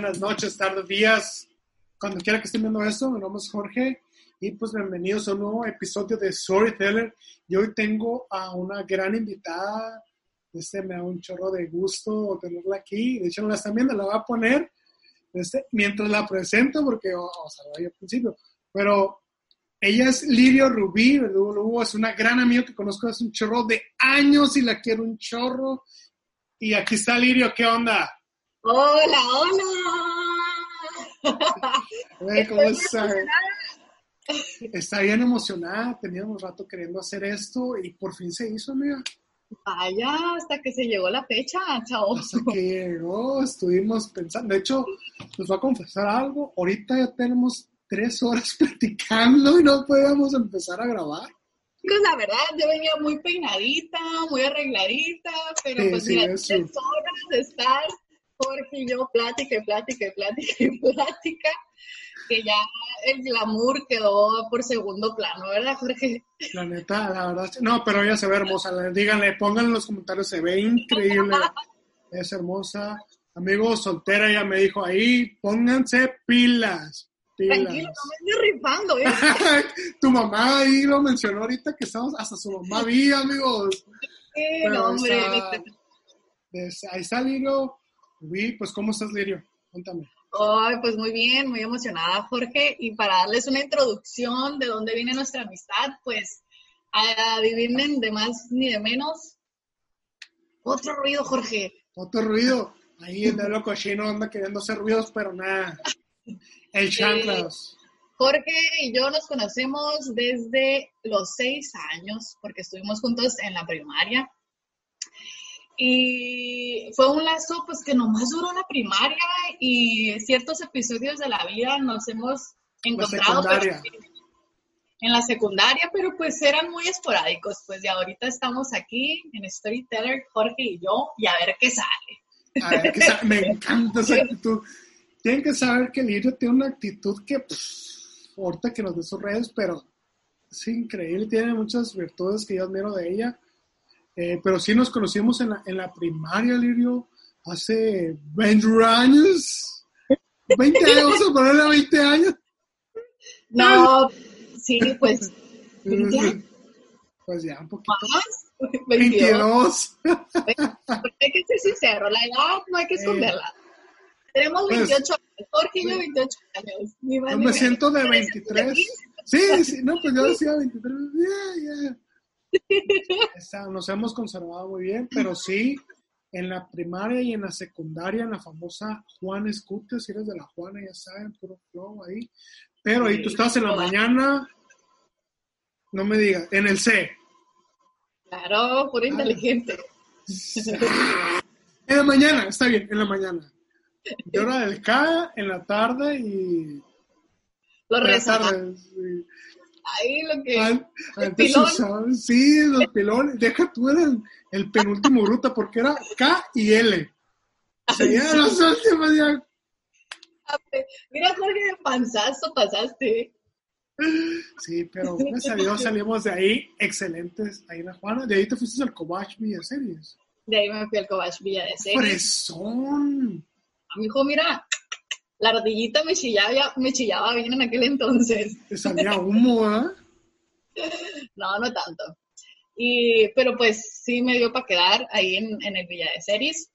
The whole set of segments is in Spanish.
buenas noches, tardes, días. Cuando quiera que estén viendo esto, mi nombre es Jorge y pues bienvenidos a un nuevo episodio de Storyteller. Y hoy tengo a una gran invitada. Este me da un chorro de gusto tenerla aquí. De hecho, no la están viendo, la voy a poner este, mientras la presento porque, o, o sea, al principio. Pero ella es Lirio Rubí, es una gran amiga que conozco hace un chorro de años y la quiero un chorro. Y aquí está Lirio, ¿qué onda? Hola, hola. ¿Cómo está? Está bien emocionada, teníamos rato queriendo hacer esto y por fin se hizo, amiga. Vaya, hasta que se llegó la fecha, chao. Hasta que llegó, estuvimos pensando. De hecho, les voy a confesar algo. Ahorita ya tenemos tres horas platicando y no podíamos empezar a grabar. Chicos, la verdad, yo venía muy peinadita, muy arregladita, pero Sí, pues mira, tres horas de estar Jorge y yo plática y plática y plática y plática, que ya el glamour quedó por segundo plano, ¿verdad, Jorge? La neta, la verdad. No, pero ella se ve hermosa. le- Díganle, pónganle en los comentarios, se ve increíble. Es hermosa. Amigo soltera, ella me dijo ahí, pónganse pilas. Tranquilo, no me estoy rifando, ¿eh? tu mamá ahí lo mencionó ahorita que estamos, hasta su mamá vi, amigos. Pero no, hombre, ahí está. Vi, pues, ¿cómo estás, Lirio? Cuéntame. Ay, pues muy bien, muy emocionada, Jorge. Y para darles una introducción de dónde viene nuestra amistad, pues adivinen de más ni de menos. Otro ruido, Jorge. Otro ruido. Ahí el dedo cochino anda queriendo hacer ruidos, pero nada. El chanclas. Jorge y yo nos conocemos desde los seis años, porque estuvimos juntos en la primaria. Y fue un lazo pues que nomás duró la primaria y ciertos episodios de la vida nos hemos encontrado pero en la secundaria, pero pues eran muy esporádicos. Pues y ahorita estamos aquí en Storyteller, Jorge y yo, y a ver qué sale. A ver, que sa- me encanta esa actitud. Tienen que saber que Lirio tiene una actitud que, pues, ahorita que nos dé sus redes, pero es increíble. Tiene muchas virtudes que yo admiro de ella. Eh, pero sí nos conocimos en la, en la primaria, Lirio, hace 20 años. 20 años, vamos a ponerle 20 años. No, sí, pues, ¿20 años? Pues ya, un poquito. más, 22. 22. Porque hay que ser sincero, la edad no hay que esconderla. Tenemos Pues, 28 años, Jorge y yo 28 años. Más Yo me siento de Pero 23. sí, Sí, no, pues yo decía 23. Ya, ya. Nos hemos conservado muy bien, pero sí, en la primaria y en la secundaria, en la famosa Juan Escute, si eres de la Juana, ya saben, puro flow ahí. Pero ahí tú estás en la mañana, no me digas, en el C. Claro, puro inteligente. En la mañana, está bien, en la mañana. Y hora del K, en la tarde y. Lo rezaba. Sí. Ahí lo que. An- el Antes usaban, sí, los pilones. Deja tú el, el penúltimo gruta porque era K y L. Sea, ya los últimos ya. Mira, Jorge, de panzazo pasaste. Sí, pero gracias a Dios salimos de ahí excelentes ahí en la Juana. De ahí te fuiste al Cobach Villa Series. De ahí me fui al Cobach Villa de Series. ¡Fresón! Mijo, mira, la ardillita me chillaba, me chillaba bien en aquel entonces. Te salía humo, ¿ah? No, no tanto. Y, pero pues sí me dio para quedar ahí en, en el Villa de Series.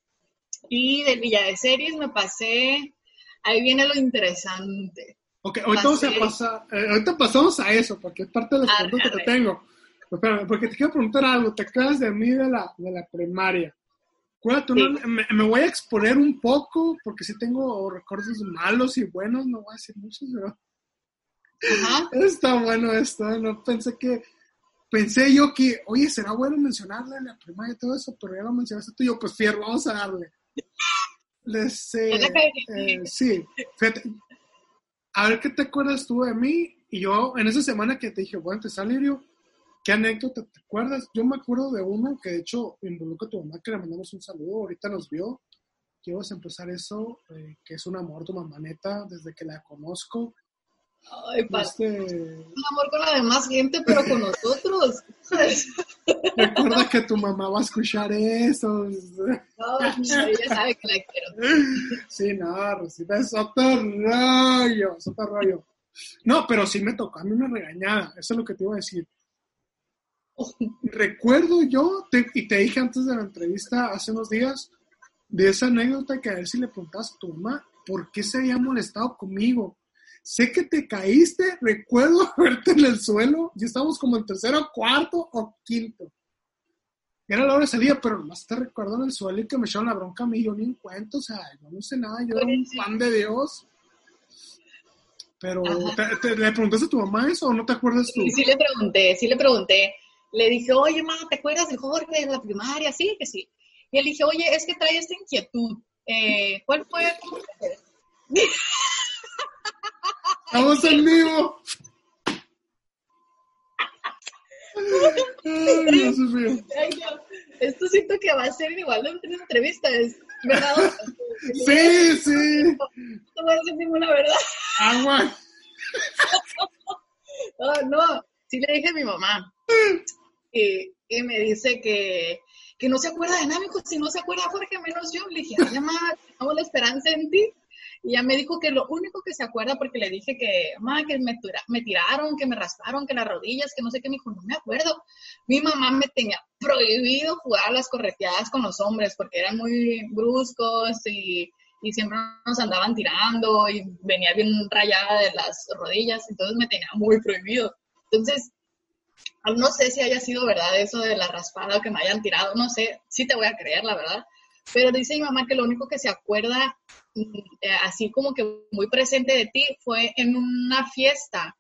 Y del Villa de Series me pasé, ahí viene lo interesante. Ok, ahorita, eh, ahorita pasamos a eso, porque es parte de las preguntas que te tengo. Espérame, porque te quiero preguntar algo. Te acuerdas de mí de la, de la primaria. Una- me, me voy a exponer un poco porque sí tengo recuerdos malos y buenos, no voy a decir muchos, pero Ajá. está bueno esto, no pensé que, pensé yo que, oye, será bueno mencionarle a la primaria y todo eso, pero ya lo mencionaste tú y yo, pues fierro, vamos a darle. Les, eh, cagué. eh, sí, fíjate, a ver qué te acuerdas tú de mí, y yo en esa semana que te dije, bueno, te sale Lirio, ¿qué anécdota te acuerdas? Yo me acuerdo de una que de hecho involucra a tu mamá, que le mandamos un saludo, ahorita nos vio, a empezar eso, eh, que es un amor tu mamá neta, desde que la conozco. Ay, Este, un amor con la demás gente, pero con nosotros. recuerda que tu mamá va a escuchar eso. No, ella sabe que la quiero. Sí, no, Rosita es otro rollo, es otro rollo. No, pero sí me tocó a mí una regañada, eso es lo que te iba a decir. Recuerdo yo, te- y te dije antes de la entrevista hace unos días, de esa anécdota que a ver si le preguntabas a tu mamá, ¿por qué se había molestado conmigo? Sé que te caíste, recuerdo verte en el suelo, y estábamos como en tercero, cuarto o quinto. Era la hora de salida, pero nomás te recuerdo en el suelo y que me echaron la bronca a mí, yo ni en cuento, o sea, yo no sé nada, yo era un fan de Dios. Pero. ¿te, te- le preguntaste a tu mamá eso o no te acuerdas tú? Y sí le pregunté, sí le pregunté. Le dije, oye, ma, ¿te acuerdas de Jorge de la primaria? Sí, que sí. Y él dije, oye, es que trae esta inquietud. Eh, ¿Cuál fue? ¡Estamos en vivo! Ay, Dios. Esto siento que va a ser igual de una entrevista, ¿es verdad? Sí, sí. No voy a decir ninguna verdad. Agua. No, no, sí le dije a mi mamá. Y, me dice que, que no se acuerda de nada, me dijo, si no se acuerda Jorge, menos yo. Le dije, ay, mamá, tengo la esperanza en ti. Y ella me dijo que lo único que se acuerda, porque le dije que, mamá, que me tiraron, que me rasparon, que las rodillas, que no sé qué, me dijo, no me acuerdo. Mi mamá me tenía prohibido jugar a las correteadas con los hombres, porque eran muy bruscos y, y siempre nos andaban tirando y venía bien rayada de las rodillas, entonces me tenía muy prohibido. Entonces, no sé si haya sido verdad eso de la raspada que me hayan tirado, no sé, sí te voy a creer, la verdad. Pero dice mi mamá que lo único que se acuerda, mm, eh, así como que muy presente de ti, fue en una fiesta.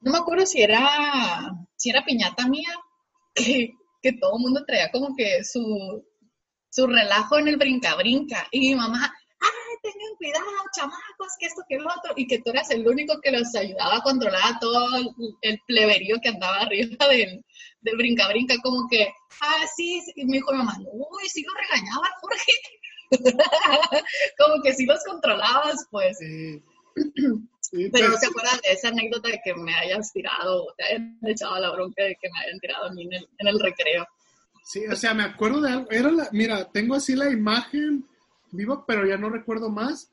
No me acuerdo si era, si era piñata mía, que, que todo el mundo traía como que su, su relajo en el brinca-brinca. Y mi mamá, cuidado, chamacos, que esto, que lo otro. Y que tú eras el único que los ayudaba a controlar todo el, el pleberío que andaba arriba del, del brinca-brinca. Como que, ah, sí, sí. Y me dijo mi mamá, uy, sí lo regañaba, Jorge. como que sí los controlabas, pues. Sí. Sí, Pero no te- se acuerdan de esa anécdota de que me hayas tirado te hayan echado la bronca de que me hayan tirado a mí en el, en el recreo. Sí, o sea, me acuerdo de algo. Era la, mira, tengo así la imagen viva, pero ya no recuerdo más.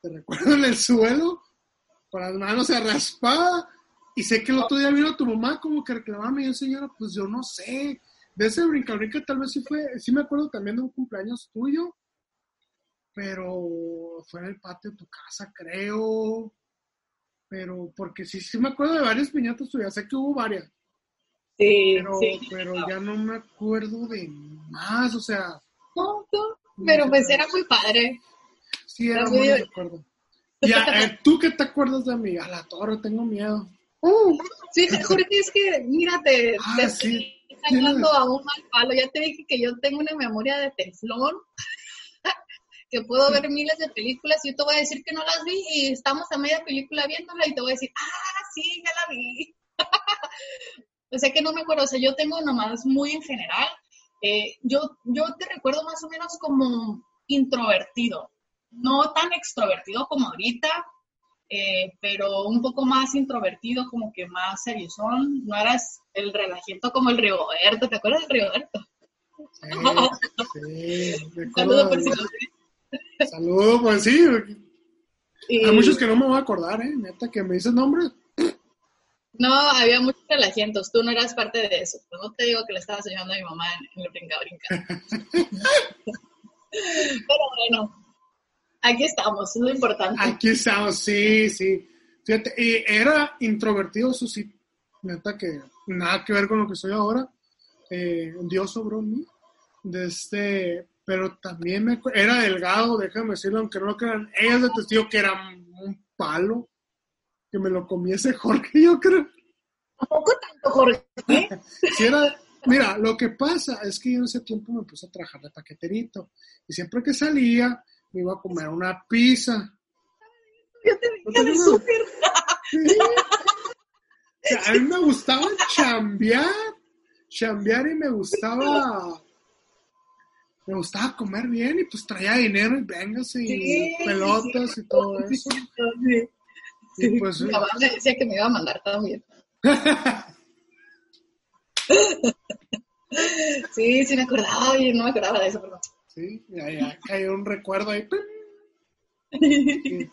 Te recuerdo en el suelo, con las manos raspadas. Y sé que el otro día vino tu mamá como que reclamaba, y yo, señora, pues yo no sé. De ese brinca brinca tal vez sí fue, sí me acuerdo también de un cumpleaños tuyo, pero fue en el patio de tu casa, creo. Pero, porque sí, sí me acuerdo de varias piñatas tuyas, sé que hubo varias Sí, pero, sí. pero ya no me acuerdo de más, o sea, No, no, pero pues era muy padre. sí era Era muy de acuerdo. Ya, eh, ¿tú qué te acuerdas de mí? A la torre, tengo miedo. Uh, Sí, Jorge, es que, mírate, Ah, te sí. estás hablando a un mal palo. Ya te dije que yo tengo una memoria de teflón, que puedo ver miles de películas y yo te voy a decir que no las vi y estamos a media película viéndola y te voy a decir, ah, sí, ya la vi. o sea que no me acuerdo, o sea, yo tengo nomás muy en general. Eh, yo, yo te recuerdo más o menos como introvertido, no tan extrovertido como ahorita, eh, pero un poco más introvertido, como que más seriozón. No eras el relajito como el Rigoberto, ¿te acuerdas del Rigoberto? sí, sí, Un recuerdo saludo por si de- lo ves. Saludo, pues sí. Y- Hay muchos que no me voy a acordar, ¿eh? Neta, que me dices nombre. No, había muchos relajientos, tú no eras parte de eso. No te digo que le estabas ayudando a mi mamá en, el brinca-brinca. pero bueno, aquí estamos, es lo importante. Aquí estamos, sí, sí. Fíjate, y era introvertido, eso sí. Neta, que nada que ver con lo que soy ahora. Eh, Dios sobró mí. de este, pero también me, era delgado, déjame decirlo, aunque no lo crean, ellas de testigo que era un palo, que me lo comiese Jorge, yo creo. Tampoco tanto, Jorge. Si era, mira, lo que pasa es que yo en ese tiempo me puse a trabajar de paqueterito y siempre que salía me iba a comer una pizza. Yo te el súper. Sí. O sea, a mí me gustaba chambear, chambear y me gustaba, me gustaba comer bien y pues traía dinero y véngase y Sí, pelotas y todo eso. Sí. Y pues, Mi mamá me decía que me iba a mandar también. Sí, sí me acordaba, oye, no me acordaba de eso, perdón. sí, ya, ya cayó un recuerdo ahí.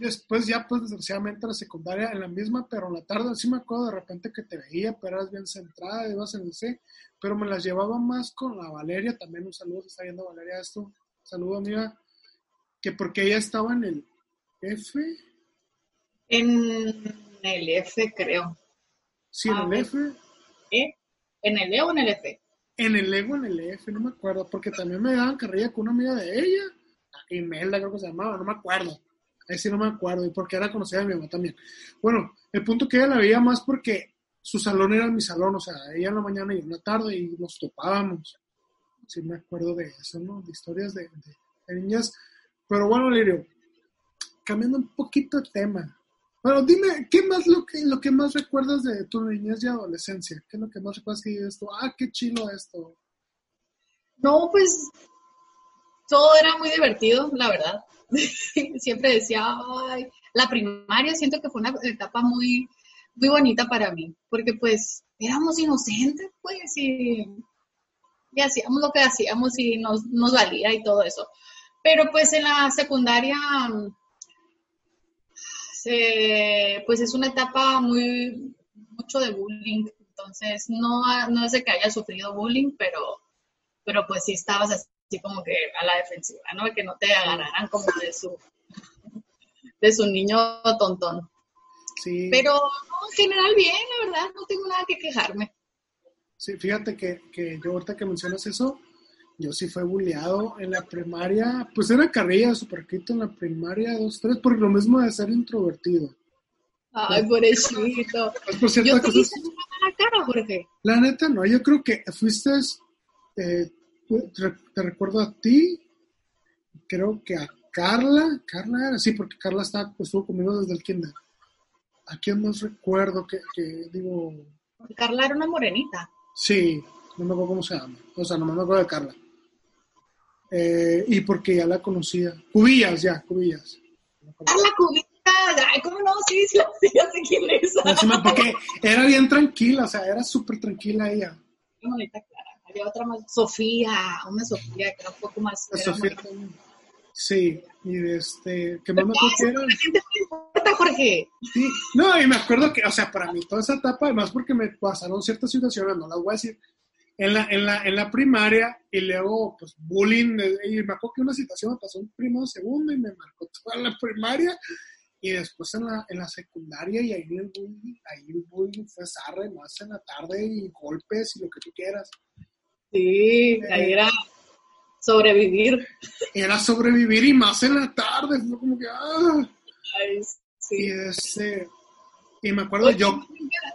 después ya pues desgraciadamente la secundaria en la misma, pero en la tarde sí me acuerdo de repente que te veía, pero eras bien centrada, ibas en el C, pero me las llevaba más con la Valeria, también un saludo, está viendo Valeria esto, saludo amiga, que porque ella estaba en el F, En el F, creo. sí, en Ah, el. F, ¿Eh? ¿En el E o en el F? en el Ego, en el F, no me acuerdo, porque también me daban carrilla con una amiga de ella, Imelda creo que se llamaba, no me acuerdo. Ahí sí no me acuerdo, y porque era conocida de mi mamá también. Bueno, el punto que ella la veía más porque su salón era mi salón, o sea, ella en la mañana y yo en la tarde y nos topábamos. Sí me acuerdo de eso, ¿no? De historias de, de- de niñas. Pero bueno, Lirio, cambiando un poquito de tema. Bueno, dime, ¿qué más lo que, lo que más recuerdas de tu niñez y adolescencia? ¿Qué es lo que más recuerdas que esto? Ah, qué chilo esto. No, pues todo era muy divertido, la verdad. Siempre decía, ay, la primaria siento que fue una etapa muy, muy bonita para mí, porque pues éramos inocentes, pues, y, y hacíamos lo que hacíamos y nos, nos valía y todo eso. Pero pues en la secundaria, se- pues es una etapa muy, mucho de bullying, entonces no, no es de que haya sufrido bullying, pero pero pues sí estabas así como que a la defensiva, ¿no? Que no te agarraran como de su de su niño tontón. Sí. Pero no, en general bien, la verdad, no tengo nada que quejarme. Sí, fíjate que, que yo ahorita que mencionas eso, yo sí fui bulleado en la primaria, pues era carrilla súper quito en la primaria, dos, tres, por lo mismo de ser introvertido. Ay, pobrecito. Pues por cierto, Yo te hice mala cara, Jorge. la neta no, yo creo que fuiste, eh, te, te recuerdo a ti, creo que a Carla, Carla era, sí, porque Carla está, pues, estuvo conmigo desde el kinder. ¿A quién más recuerdo que, que digo, Carla era una morenita. Sí, no me acuerdo cómo se llama. O sea, no me acuerdo de Carla. Eh, y porque ya la conocía. Cubillas, ya, Cubillas. Acuerdo. Carla Cubita, ay, ¿cómo no? Sí, sí, sí, ya sé quién es. Encima, porque era bien tranquila, o sea, era súper tranquila ella. Qué bonita Clara. Había otra más, Sofía, una Sofía que era un poco más... La Sofía más-. Sí, y de este, que más me acuerdo que era. La gente no le importa, Jorge. Sí, no, y me acuerdo que, o sea, para mí toda esa etapa, además porque me pasaron ciertas situaciones, no las voy a decir, en la, en la, en la primaria y luego, pues, bullying, eh, y me acuerdo que una situación me pasó en primero, segundo y me marcó toda la primaria y después en la, en la secundaria y ahí el bullying, ahí el bullying fue zarre, más en la tarde y golpes y lo que tú quieras. Sí, ahí era sobrevivir. Era sobrevivir y más en la tarde, fue como que, ah, Ay, y sí. Y me acuerdo yo,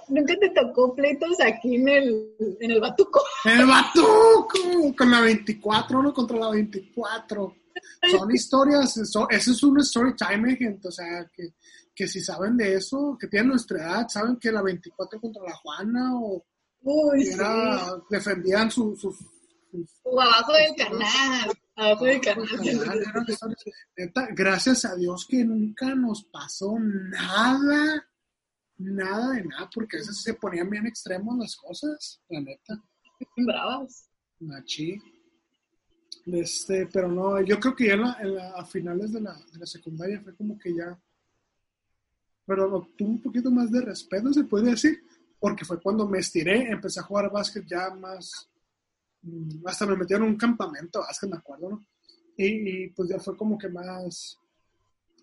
¿Nunca, te tocó pleitos aquí en el, en el Batuco? El Batuco con la 24, uno contra la 24. Son historias, eso, eso es un story time, gente. O sea, que, que si saben de eso, que tienen nuestra edad, saben que la 24 contra la Juana o Uy, era, defendían su- sus. sus- O abajo del canal. Abajo del canal. eran gracias a Dios que nunca nos pasó nada, nada de nada, porque a veces se ponían bien extremos las cosas, la neta. Bravas. Machi. Este, pero no, yo creo que ya en la- en la- a finales de la, de la secundaria fue como que ya. Pero obtuve un poquito más de respeto, se puede decir, porque fue cuando me estiré, empecé a jugar básquet ya más. mm, Hasta me metieron en un campamento básquet, me acuerdo, ¿no? Y, y, pues ya fue como que más.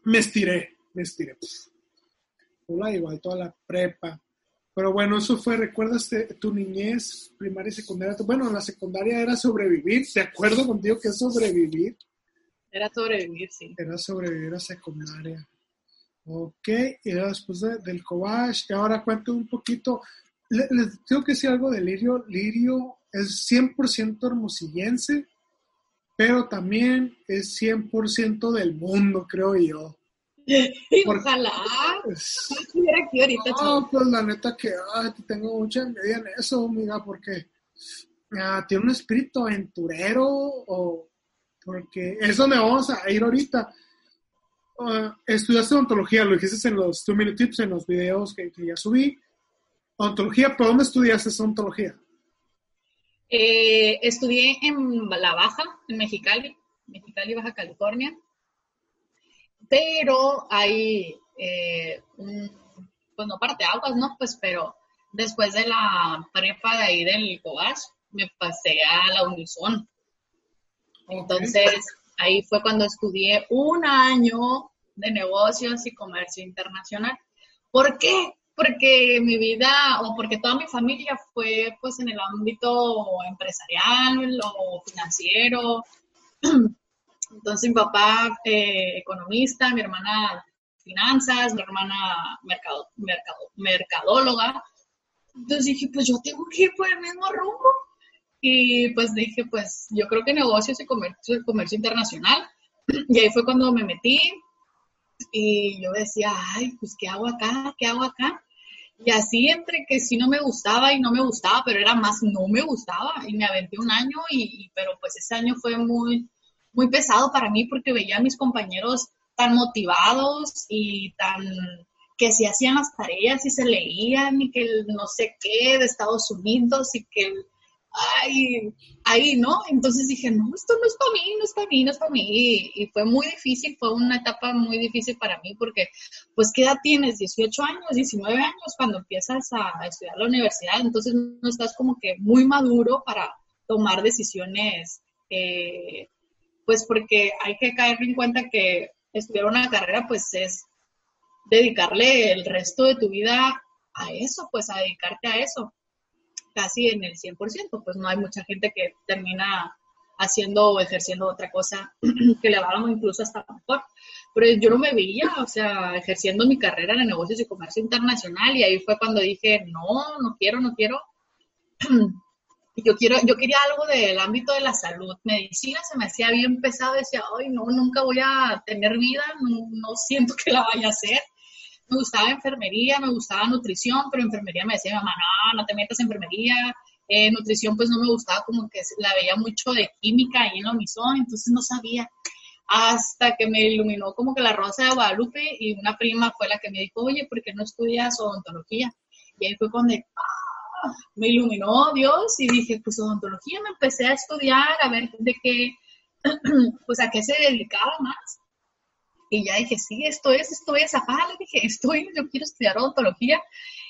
Me estiré, me estiré. Pff. Igual toda la prepa. Pero bueno, eso fue, ¿recuerdas tu niñez, primaria y secundaria? Bueno, la secundaria era sobrevivir, ¿de acuerdo contigo que es sobrevivir? Era sobrevivir, sí. Era sobrevivir a secundaria. Ok, y era después del Cobach, y ahora cuento un poquito, les, tengo que decir algo de Lirio, Lirio es 100% hermosillense, pero también es 100% del mundo, creo yo. Ojalá. estuviera aquí ahorita. No, pues la neta que tengo mucha envidia en eso, amiga, porque ah, tiene un espíritu aventurero o porque es donde vamos a ir ahorita. Uh, estudiaste ontología, lo dijiste en los Two Minute Tips, en los videos que, ya subí. Ontología, ¿por dónde estudiaste esa ontología? Eh, estudié en La Baja, en Mexicali, Mexicali, Baja California pero hay eh, pues no parte aguas, ¿no? Pues pero después de la prepa de ahí del COAS, me pasé a la Unison. Entonces, ahí fue cuando estudié un año de negocios y comercio internacional. ¿Por qué? Porque mi vida, o porque toda mi familia fue pues en el ámbito empresarial o financiero. Entonces mi papá eh, economista, mi hermana finanzas, mi hermana mercadóloga. Entonces dije, pues yo tengo que ir por el mismo rumbo. Y pues dije, pues yo creo que negocios y comercio, comercio internacional. Y ahí fue cuando me metí y yo decía, ay, pues ¿qué hago acá? ¿Qué hago acá? Y así entre que sí no me gustaba y no me gustaba, pero era más no me gustaba. Y me aventé un año, y, pero pues ese año fue muy, muy pesado para mí porque veía a mis compañeros tan motivados y tan que si hacían las tareas y se leían y que el no sé qué de Estados Unidos y que ay, ahí, ¿no? Entonces dije, no, esto no es para mí, no es para mí, no es para mí. Y, fue muy difícil, fue una etapa muy difícil para mí porque, pues, ¿qué edad tienes? 18 años, 19 años cuando empiezas a, estudiar la universidad, entonces no estás como que muy maduro para tomar decisiones eh, pues porque hay que caer en cuenta que estudiar una carrera pues es dedicarle el resto de tu vida a eso, pues a dedicarte a eso, casi en el 100%, pues no hay mucha gente que termina haciendo o ejerciendo otra cosa que le va incluso hasta mejor. Pero yo no me veía, o sea, ejerciendo mi carrera en negocios y comercio internacional y ahí fue cuando dije, no, no quiero, no quiero. yo quiero, yo quería algo del ámbito de la salud. Medicina se me hacía bien pesado, decía, ay, no, nunca voy a tener vida, no, siento que la vaya a hacer. Me gustaba enfermería, me gustaba nutrición, pero enfermería me decía mamá, no, no te metas en enfermería. Eh, nutrición pues no me gustaba, como que la veía mucho de química ahí en la Unison, entonces no sabía. Hasta que me iluminó como que la Rosa de Guadalupe y una prima fue la que me dijo, oye, ¿por qué no estudias odontología? Y ahí fue cuando, me iluminó Dios y dije, pues odontología, me empecé a estudiar, a ver de qué, pues a qué se dedicaba más. Y ya dije, sí, esto es, esto es, ajá, le dije, estoy, yo quiero estudiar odontología.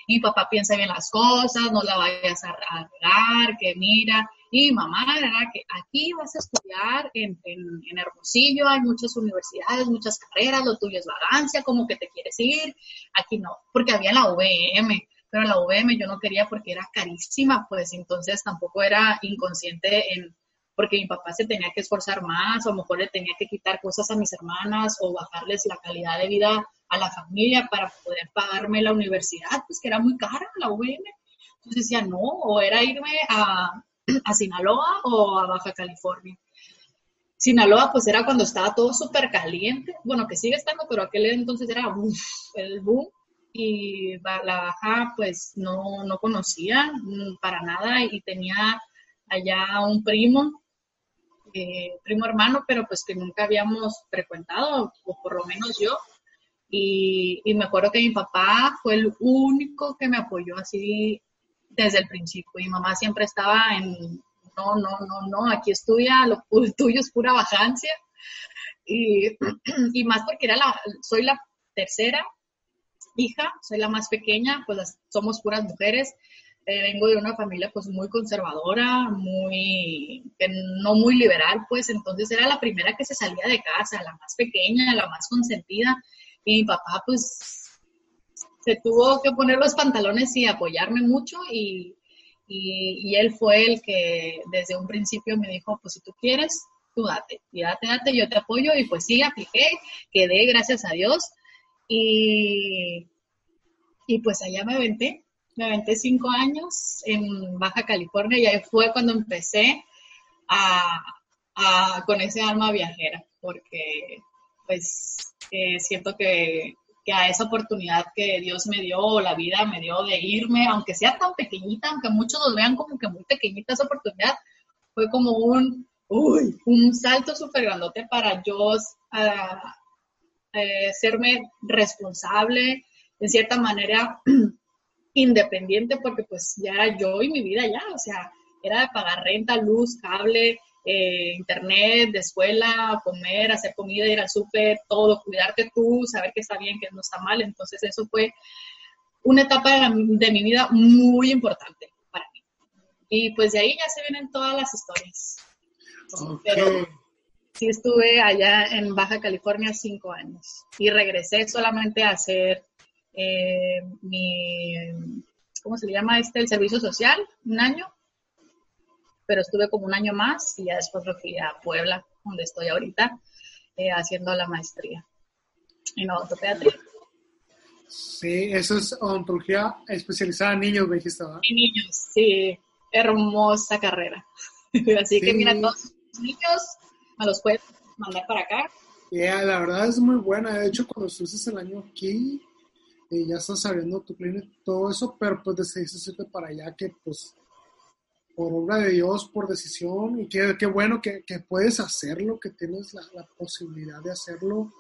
Y papá piensa bien las cosas, no la vayas a arreglar, que mira. Y mamá, era que aquí vas a estudiar en, en, Hermosillo, hay muchas universidades, muchas carreras, lo tuyo es vagancia, como que te quieres ir. Aquí no, porque había la UVM pero la UVM yo no quería porque era carísima, pues entonces tampoco era inconsciente en porque mi papá se tenía que esforzar más, o a lo mejor le tenía que quitar cosas a mis hermanas o bajarles la calidad de vida a la familia para poder pagarme la universidad, pues que era muy cara la UVM. Entonces decía, no, o era irme a, a Sinaloa o a Baja California. Sinaloa, pues era cuando estaba todo súper caliente, bueno, que sigue estando, pero aquel entonces era uf, el boom y la baja pues no, no conocía mm, para nada y tenía allá un primo, eh, primo hermano, pero pues que nunca habíamos frecuentado, o por lo menos yo. Y, me acuerdo que mi papá fue el único que me apoyó así desde el principio. Mi mamá siempre estaba en, no, no, no, no, aquí estudia, lo tuyo es pura vacancia. Y, y más porque era la, soy la tercera hija, soy la más pequeña, pues somos puras mujeres. Eh, vengo de una familia pues muy conservadora, muy, no muy liberal, pues entonces era la primera que se salía de casa, la más pequeña, la más consentida. Y mi papá pues se tuvo que poner los pantalones y apoyarme mucho y, y, él fue el que desde un principio me dijo, pues si tú quieres, tú date, y date, date, yo te apoyo y pues sí, apliqué, quedé, gracias a Dios y, y pues allá me aventé, me aventé cinco años en Baja California y ahí fue cuando empecé a, a, con ese alma viajera, porque pues eh, siento que que a esa oportunidad que Dios me dio, la vida me dio de irme, aunque sea tan pequeñita, aunque muchos lo vean como que muy pequeñita esa oportunidad, fue como un, uy, un salto súper grandote para yo uh, serme responsable, en cierta manera independiente, porque pues ya era yo y mi vida ya, o sea, era de pagar renta, luz, cable, eh, internet, de escuela, comer, hacer comida, ir al súper, todo, cuidarte tú, saber que está bien, que no está mal. Entonces eso fue una etapa de, mi vida muy importante para mí. Y pues de ahí ya se vienen todas las historias. Pero sí estuve allá en Baja California cinco años y regresé solamente a hacer eh, mi, ¿cómo se le llama este? El servicio social, un año pero estuve como un año más y ya después me fui a Puebla, donde estoy ahorita, eh, haciendo la maestría en odontopediatría. Sí, eso es odontología especializada en niños, me dijiste, ¿verdad? En niños, sí, hermosa carrera. Así que mira, todos los niños me los puedes mandar para acá. Yeah, la verdad es muy buena. De hecho, cuando estuviste el año aquí, eh, ya estás sabiendo tu clínica, todo eso, pero pues decidiste para allá que pues por obra de Dios, por decisión, y qué, qué bueno que, que, puedes hacerlo, que tienes la, la, posibilidad de hacerlo.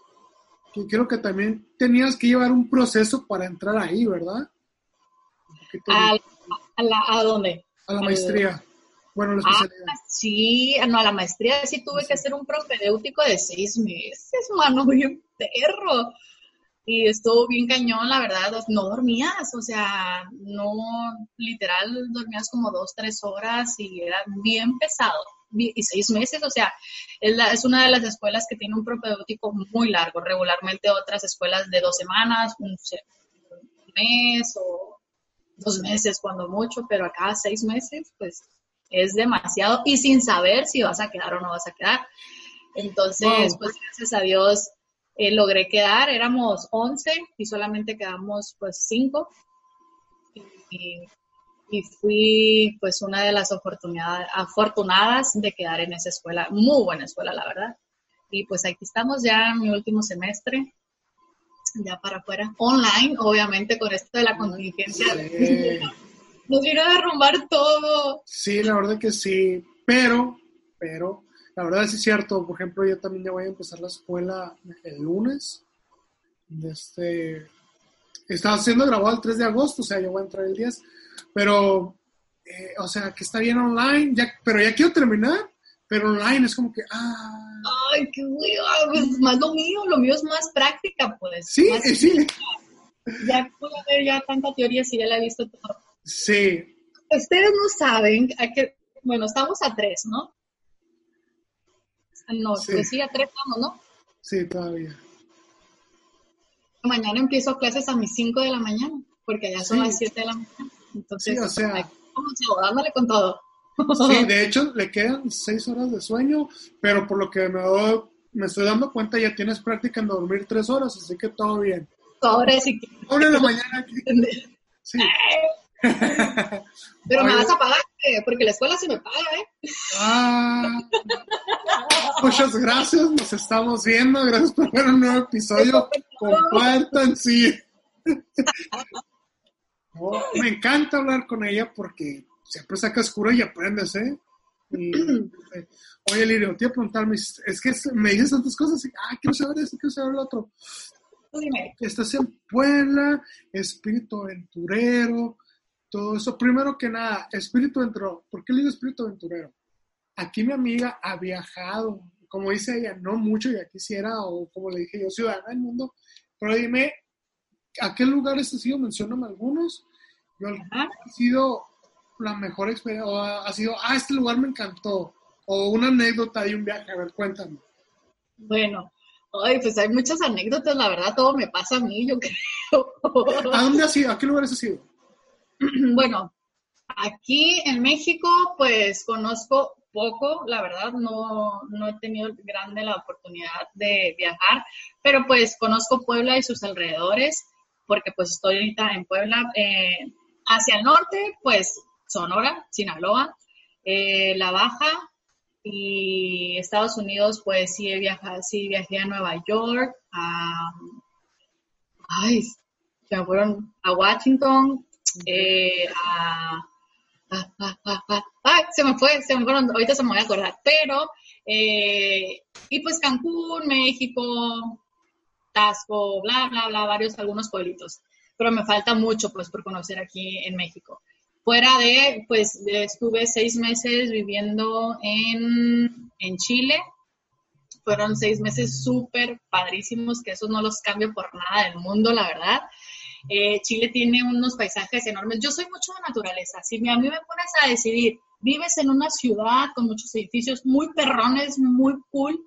Y creo que también tenías que llevar un proceso para entrar ahí, ¿verdad? ¿A, a, la, ¿A dónde? A la maestría. bueno, la ah, especialidad. Ah, sí, no, a la maestría sí tuve que hacer un propedéutico de seis meses, mano, bien perro y estuvo bien cañón, la verdad, no dormías, o sea, no, literal, dormías como dos, tres horas y era bien pesado, y seis meses, o sea, es, la, es una de las escuelas que tiene un propedéutico muy largo, regularmente otras escuelas de dos semanas, un, un mes o dos meses cuando mucho, pero acá seis meses, pues es demasiado y sin saber si vas a quedar o no vas a quedar. Entonces, wow. pues gracias a Dios eh, logré quedar, éramos 11 y solamente quedamos pues 5. Y, y, fui pues una de las oportunidades, afortunadas de quedar en esa escuela, muy buena escuela la verdad. Y pues aquí estamos ya en mi último semestre, ya para afuera, online, obviamente con esto de la contingencia. Sí. Nos vino a derrumbar todo. Sí, la verdad que sí, pero, pero la verdad sí es cierto, por ejemplo, yo también ya voy a empezar la escuela el lunes. Este, estaba siendo grabado el 3 de agosto, o sea, yo voy a entrar el 10, pero, eh, o sea, que está bien online, ya, pero ya quiero terminar, pero online es como que, ah. Ay, qué güey, es más lo mío, lo mío es más práctica, pues. Sí, sí. Ya puedo ver ya tanta teoría si ya la he visto todo. Sí. Ustedes no saben, que, bueno, estamos a tres, ¿no? No, sí. pues sí, a tres vamos, ¿no? Sí, todavía. Mañana empiezo clases a mis 5 de la mañana, porque ya son sí. las 7 de la mañana. Entonces, sí, o sea, dándole con todo. Sí, de hecho, le quedan 6 horas de sueño, pero por lo que me, doy, me estoy dando cuenta, ya tienes práctica en dormir 3 horas, así que todo bien. Ahora sí que. Ahora en la mañana aquí. Sí. Pero me vas a pagar, eh, porque la escuela sí me paga, ¿eh? Ah, muchas gracias, nos estamos viendo. Gracias por ver un nuevo episodio. Compartan, sí. Oh, me encanta hablar con ella porque siempre sacas cura y aprendes, ¿eh? Y, oye, Lirio, te iba a preguntarme, es que me dices tantas cosas, y, ah, quiero saber esto, quiero saber lo otro. Dime. Estás en Puebla, espíritu aventurero, todo eso. Primero que nada, espíritu aventurero. ¿Por qué le digo espíritu aventurero? Aquí mi amiga ha viajado, como dice ella, no mucho, ya quisiera, o como le dije yo, ciudadana del mundo, pero dime, ¿a qué lugares has ido? Mencióname algunos. Yo ha sido la mejor experiencia, o ha sido, ah, este lugar me encantó, o una anécdota de un viaje, a ver, cuéntame. Bueno, Ay, pues hay muchas anécdotas, la verdad, todo me pasa a mí, yo creo. ¿A dónde has ido? ¿A qué lugares has ido? Bueno, aquí en México, pues conozco poco, la verdad, no, no he tenido grande la oportunidad de viajar, pero pues conozco Puebla y sus alrededores, porque pues estoy ahorita en Puebla. Eh, hacia el norte, pues Sonora, Sinaloa, eh, La Baja, y Estados Unidos, pues sí he viajado, sí viajé a Nueva York, a, ay, se fueron a Washington, eh, se me fue, se me fueron, ahorita se me voy a acordar, pero, eh, y pues Cancún, México, Tasco, bla, bla, bla, varios, algunos pueblitos, pero me falta mucho, pues, por conocer aquí en México. Fuera de, pues estuve seis meses viviendo en, Chile. Fueron seis meses súper padrísimos, que esos no los cambio por nada del mundo, la verdad. Eh, Chile tiene unos paisajes enormes. Yo soy mucho de naturaleza. Si a mí me pones a decidir, vives en una ciudad con muchos edificios muy perrones, muy cool,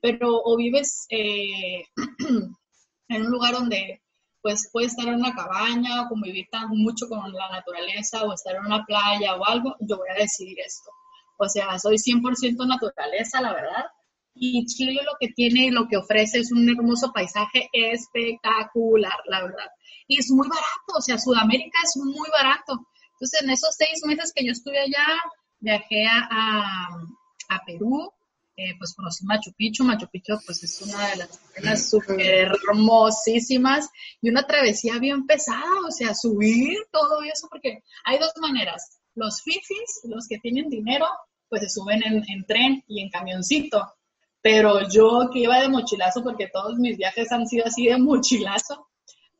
pero o vives eh, en un lugar donde pues puede estar en una cabaña o convivir tan mucho con la naturaleza o estar en una playa o algo, yo voy a decidir esto. O sea, soy 100% naturaleza, la verdad. Y Chile lo que tiene y lo que ofrece es un hermoso paisaje espectacular, la verdad. Y es muy barato, o sea, Sudamérica es muy barato. Entonces, en esos seis meses que yo estuve allá, viajé a, Perú, eh, pues conocí Machu Picchu. Machu Picchu pues es una de las súper hermosísimas y una travesía bien pesada, o sea, subir todo eso, porque hay dos maneras. Los fifis, los que tienen dinero, pues se suben en, en tren y en camioncito. Pero yo que iba de mochilazo, porque todos mis viajes han sido así de mochilazo,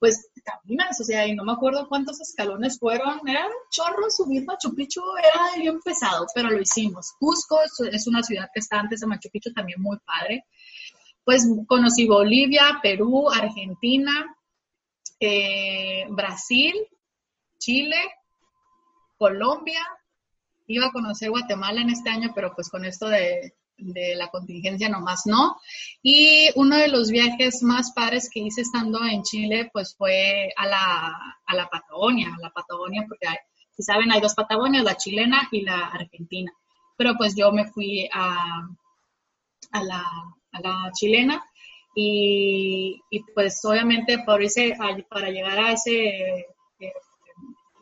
pues caminas, o sea, y no me acuerdo cuántos escalones fueron, era un chorro subir Machu Picchu, era bien pesado, pero lo hicimos. Cusco es una ciudad que está antes de Machu Picchu, también muy padre. Pues conocí Bolivia, Perú, Argentina, eh, Brasil, Chile, Colombia, iba a conocer Guatemala en este año, pero pues con esto de, de la contingencia nomás no. Y uno de los viajes más padres que hice estando en Chile, pues fue a la, a la Patagonia, a la Patagonia, porque si saben, hay dos Patagonias, la chilena y la argentina. Pero pues yo me fui a, a, la, a la chilena y, y, pues obviamente por ese, para llegar a ese eh,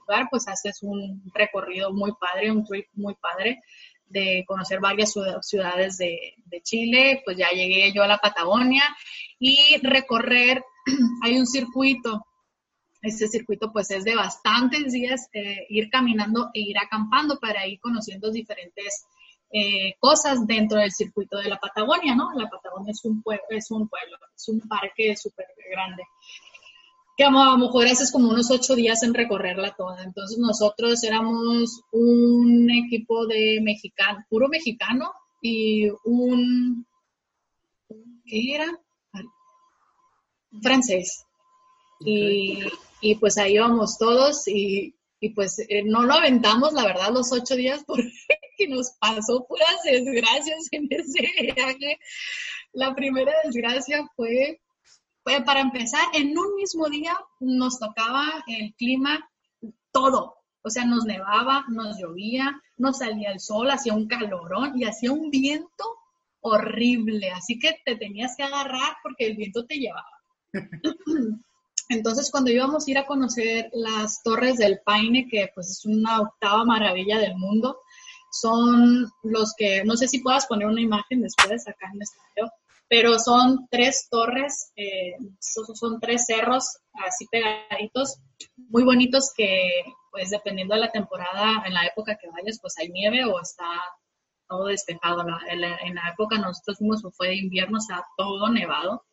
lugar, pues haces un recorrido muy padre, un trip muy padre de conocer varias ciudades de, Chile, pues ya llegué yo a la Patagonia y recorrer, hay un circuito, este circuito pues es de bastantes días, eh, ir caminando e ir acampando para ir conociendo diferentes eh, cosas dentro del circuito de la Patagonia, ¿no? La Patagonia es un, pueblo, es un pueblo, es un parque súper grande que a lo mejor haces como unos ocho días en recorrerla toda. Entonces nosotros éramos un equipo de mexicano, puro mexicano y un, ¿qué era? Francés. Y, y, pues ahí íbamos todos y, y pues eh, no lo aventamos, la verdad, los ocho días porque nos pasó puras desgracias en ese viaje. La primera desgracia fue pues para empezar, en un mismo día nos tocaba el clima todo. O sea, nos nevaba, nos llovía, nos salía el sol, hacía un calorón y hacía un viento horrible. Así que te tenías que agarrar porque el viento te llevaba. Entonces, cuando íbamos a ir a conocer las torres del Paine, que pues es una octava maravilla del mundo, son los que, no sé si puedas poner una imagen después acá en este video, pero son tres torres, eh, son, tres cerros así pegaditos, muy bonitos que pues dependiendo de la temporada, en la época que vayas, pues hay nieve o está todo despejado. En la, en la época nosotros fuimos, fue de invierno, está todo nevado.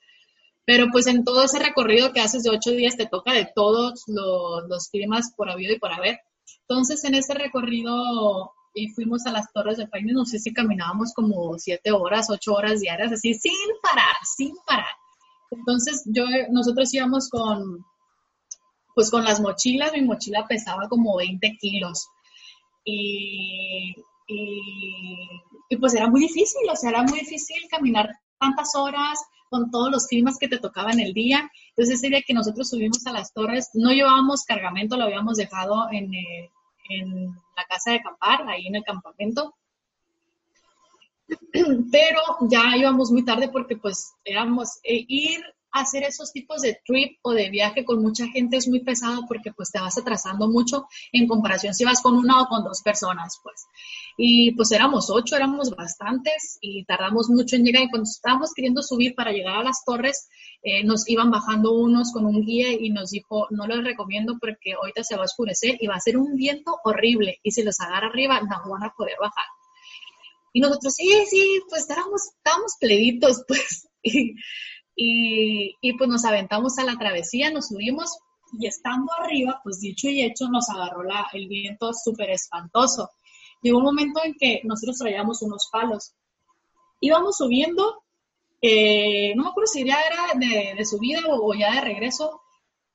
Pero pues en todo ese recorrido que haces de ocho días te toca de todos los, los climas por habido y por haber. Entonces en ese recorrido y fuimos a las Torres de Paine, no sé si caminábamos como siete horas, ocho horas diarias, así sin parar, sin parar. Entonces yo, nosotros íbamos con, pues con las mochilas, mi mochila pesaba como 20 kilos. Y, y, y, pues era muy difícil, o sea, era muy difícil caminar tantas horas, con todos los climas que te tocaban el día. Entonces ese día que nosotros subimos a las torres, no llevábamos cargamento, lo habíamos dejado en, eh, en la casa de acampar, ahí en el campamento. Pero ya íbamos muy tarde porque pues éramos eh, ir hacer esos tipos de trip o de viaje con mucha gente es muy pesado porque pues te vas atrasando mucho en comparación si vas con una o con dos personas, pues. Y pues éramos ocho, éramos bastantes y tardamos mucho en llegar y cuando estábamos queriendo subir para llegar a las torres, eh, nos iban bajando unos con un guía y nos dijo, no les recomiendo porque ahorita se va a oscurecer y va a ser un viento horrible y si los agarra arriba no van a poder bajar. Y nosotros, sí, sí, pues estábamos, estábamos pleditos, pues. Y, pues nos aventamos a la travesía, nos subimos y estando arriba, pues dicho y hecho, nos agarró el viento súper espantoso. Llegó un momento en que nosotros traíamos unos palos. Íbamos subiendo, eh, no me acuerdo si ya era de, de subida o, ya de regreso,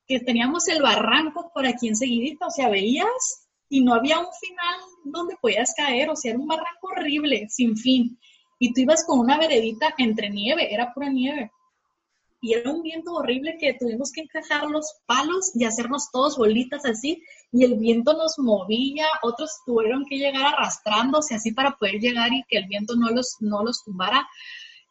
que teníamos el barranco por aquí enseguidita, o sea, veías y no había un final donde podías caer, o sea, era un barranco horrible, sin fin. Y tú ibas con una veredita entre nieve, era pura nieve y era un viento horrible que tuvimos que encajar los palos y hacernos todos bolitas así y el viento nos movía, otros tuvieron que llegar arrastrándose así para poder llegar y que el viento no los, no los tumbara.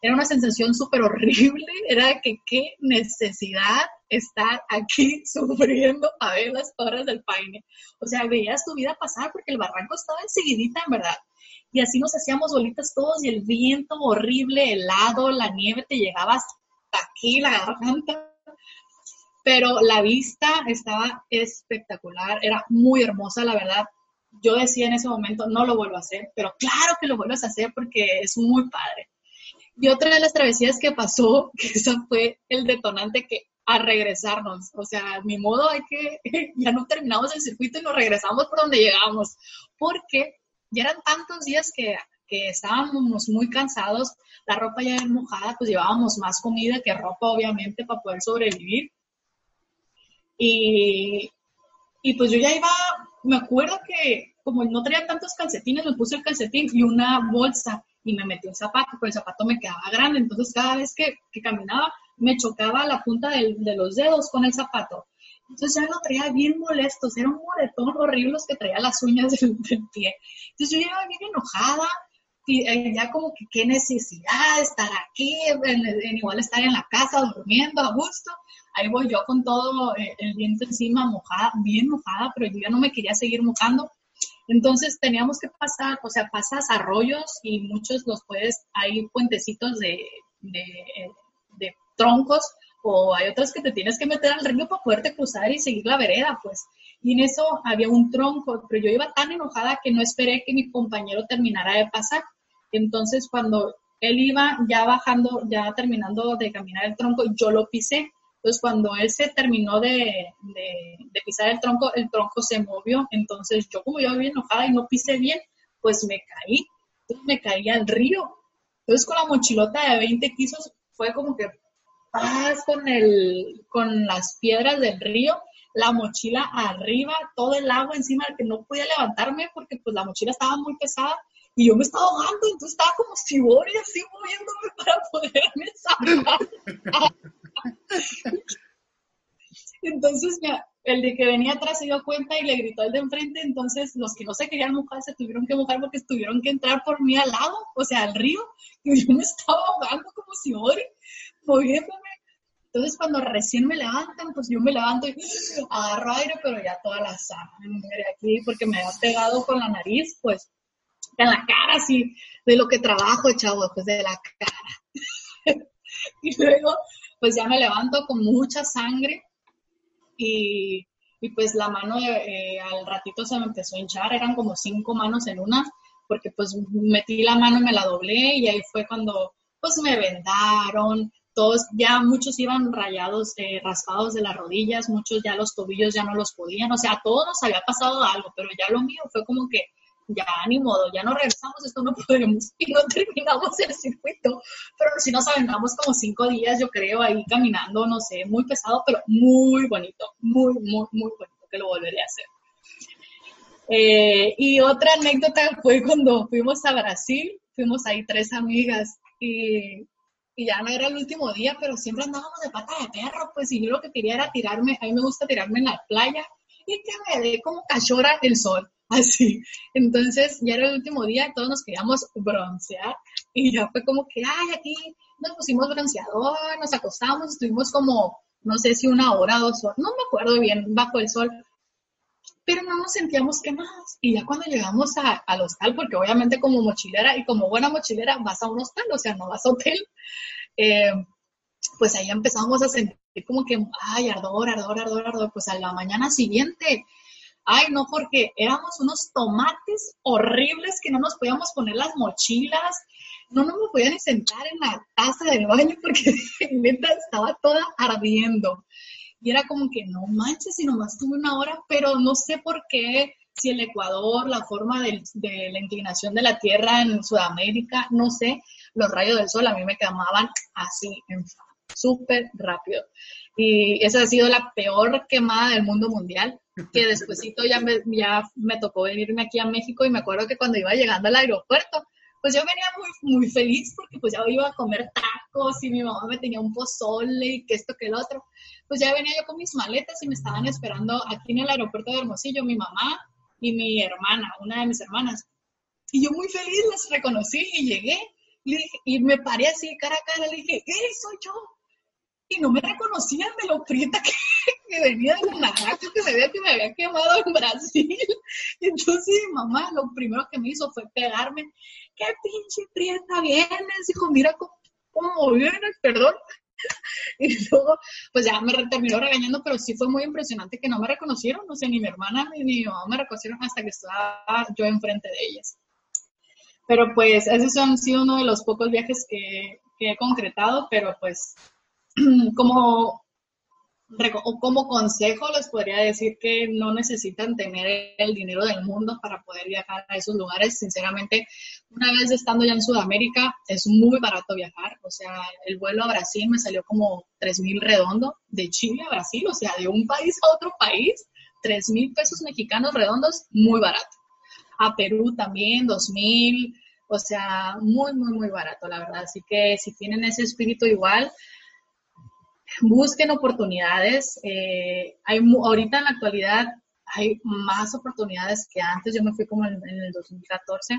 Era una sensación súper horrible, era que qué necesidad estar aquí sufriendo a ver las torres del paine. O sea, veías tu vida pasar porque el barranco estaba enseguidita, en verdad. Y así nos hacíamos bolitas todos y el viento horrible, helado, la nieve te llegaba aquí la garganta, pero la vista estaba espectacular, era muy hermosa, la verdad. Yo decía en ese momento, no lo vuelvo a hacer, pero claro que lo vuelves a hacer porque es muy padre. Y otra de las travesías que pasó, que eso fue el detonante que a regresarnos, o sea, mi modo hay que, ya no terminamos el circuito y nos regresamos por donde llegamos, porque ya eran tantos días que que estábamos muy cansados, la ropa ya era mojada, pues llevábamos más comida que ropa, obviamente, para poder sobrevivir. Y, y pues yo ya iba, me acuerdo que como no traía tantos calcetines, me puse el calcetín y una bolsa y me metí un zapato, pero el zapato me quedaba grande, entonces cada vez que, que caminaba me chocaba la punta de los dedos con el zapato. Entonces ya lo traía bien molesto, era un moretón horrible que traía las uñas del, del, pie. Entonces yo iba bien enojada, y ya como que qué necesidad de estar aquí, igual estar en la casa durmiendo a gusto. Ahí voy yo con todo eh, el viento encima, mojada, bien mojada, pero yo ya no me quería seguir mojando. Entonces teníamos que pasar, o sea, pasas arroyos y muchos los puedes, hay puentecitos de, de, de troncos o hay otros que te tienes que meter al río para poderte cruzar y seguir la vereda, pues. Y en eso había un tronco, pero yo iba tan enojada que no esperé que mi compañero terminara de pasar. Entonces, cuando él iba ya bajando, ya terminando de caminar el tronco, yo lo pisé. Entonces, cuando él se terminó de, pisar el tronco, el tronco se movió. Entonces, yo como yo bien enojada y no pisé bien, pues me caí. Entonces, me caí al río. Entonces, con la mochilota de 20 kilos, fue como que paz con, el, con las piedras del río, la mochila arriba, todo el agua encima que no podía levantarme porque pues la mochila estaba muy pesada y yo me estaba ahogando, entonces estaba como Sibori así moviéndome para poderme salvar. entonces el de que venía atrás se dio cuenta y le gritó al de enfrente, entonces los que no se querían mojar se tuvieron que mojar porque tuvieron que entrar por mí al lado, o sea, al río, y yo me estaba ahogando como Sibori, moviéndome. Entonces, cuando recién me levantan, pues yo me levanto y agarro aire, pero ya toda la sangre aquí, porque me ha pegado con la nariz, pues en la cara, así, de lo que trabajo, chavo, pues de la cara. y luego, pues ya me levanto con mucha sangre y, y pues la mano eh, al ratito se me empezó a hinchar, eran como cinco manos en una, porque pues metí la mano me la doblé y ahí fue cuando pues me vendaron, todos, ya muchos iban rayados, eh, raspados de las rodillas, muchos ya los tobillos ya no los podían, o sea, a todos nos había pasado algo, pero ya lo mío fue como que ya ni modo, ya no regresamos, esto no podemos y no terminamos el circuito, pero si nos aventamos como cinco días, yo creo, ahí caminando, no sé, muy pesado, pero muy bonito, muy, muy, muy bonito, que lo volveré a hacer. Eh, y otra anécdota fue cuando fuimos a Brasil, fuimos ahí tres amigas y y ya no era el último día, pero siempre andábamos de pata de perro, pues, y yo lo que quería era tirarme, a mí me gusta tirarme en la playa y que me dé como cachora el sol, así. Entonces, ya era el último día, todos nos queríamos broncear y ya fue como que, ay, aquí nos pusimos bronceador, nos acostamos, estuvimos como, no sé si una hora, dos no me acuerdo bien, bajo el sol, pero no nos sentíamos quemados. Y ya cuando llegamos al hostal, porque obviamente como mochilera y como buena mochilera vas a un hostal, o sea, no vas a hotel, eh, pues ahí empezamos a sentir como que, ay, ardor, ardor, ardor, ardor, pues a la mañana siguiente, ay, no, porque éramos unos tomates horribles que no nos podíamos poner las mochilas, no, no me podía ni sentar en la taza del baño porque neta estaba toda ardiendo. Y era como que no manches, si nomás tuve una hora, pero no sé por qué, si el Ecuador, la forma de, la inclinación de la Tierra en Sudamérica, no sé, los rayos del sol a mí me quemaban así, súper rápido. Y esa ha sido la peor quemada del mundo mundial, que despuésito ya me, ya me tocó venirme aquí a México y me acuerdo que cuando iba llegando al aeropuerto, pues yo venía muy, muy feliz porque pues ya iba a comer tacos y mi mamá me tenía un pozole y que esto que el otro. Pues ya venía yo con mis maletas y me estaban esperando aquí en el aeropuerto de Hermosillo mi mamá y mi hermana, una de mis hermanas. Y yo muy feliz las reconocí y llegué y me paré así cara a cara, le dije, ¡eh, soy yo! Y no me reconocían de lo prieta que, que venía de Guanajuato, que me había, que me había quemado en Brasil. Y entonces mi mamá lo primero que me hizo fue pegarme qué pinche prieta vienes, hijo, mira cómo, vienes, perdón. Y luego, pues ya me terminó regañando, pero sí fue muy impresionante que no me reconocieron, no sé, ni mi hermana ni mi mamá me reconocieron hasta que estaba yo enfrente de ellas. Pero pues esos han sido uno de los pocos viajes que, que he concretado, pero pues como como consejo les podría decir que no necesitan tener el dinero del mundo para poder viajar a esos lugares. Sinceramente, una vez estando ya en Sudamérica, es muy barato viajar. O sea, el vuelo a Brasil me salió como 3 mil redondo de Chile a Brasil, o sea, de un país a otro país, 3 mil pesos mexicanos redondos, muy barato. A Perú también, 2 mil, o sea, muy, muy, muy barato, la verdad. Así que si tienen ese espíritu igual, busquen oportunidades. Eh, hay, ahorita en la actualidad hay más oportunidades que antes. Yo me fui como en, el 2014.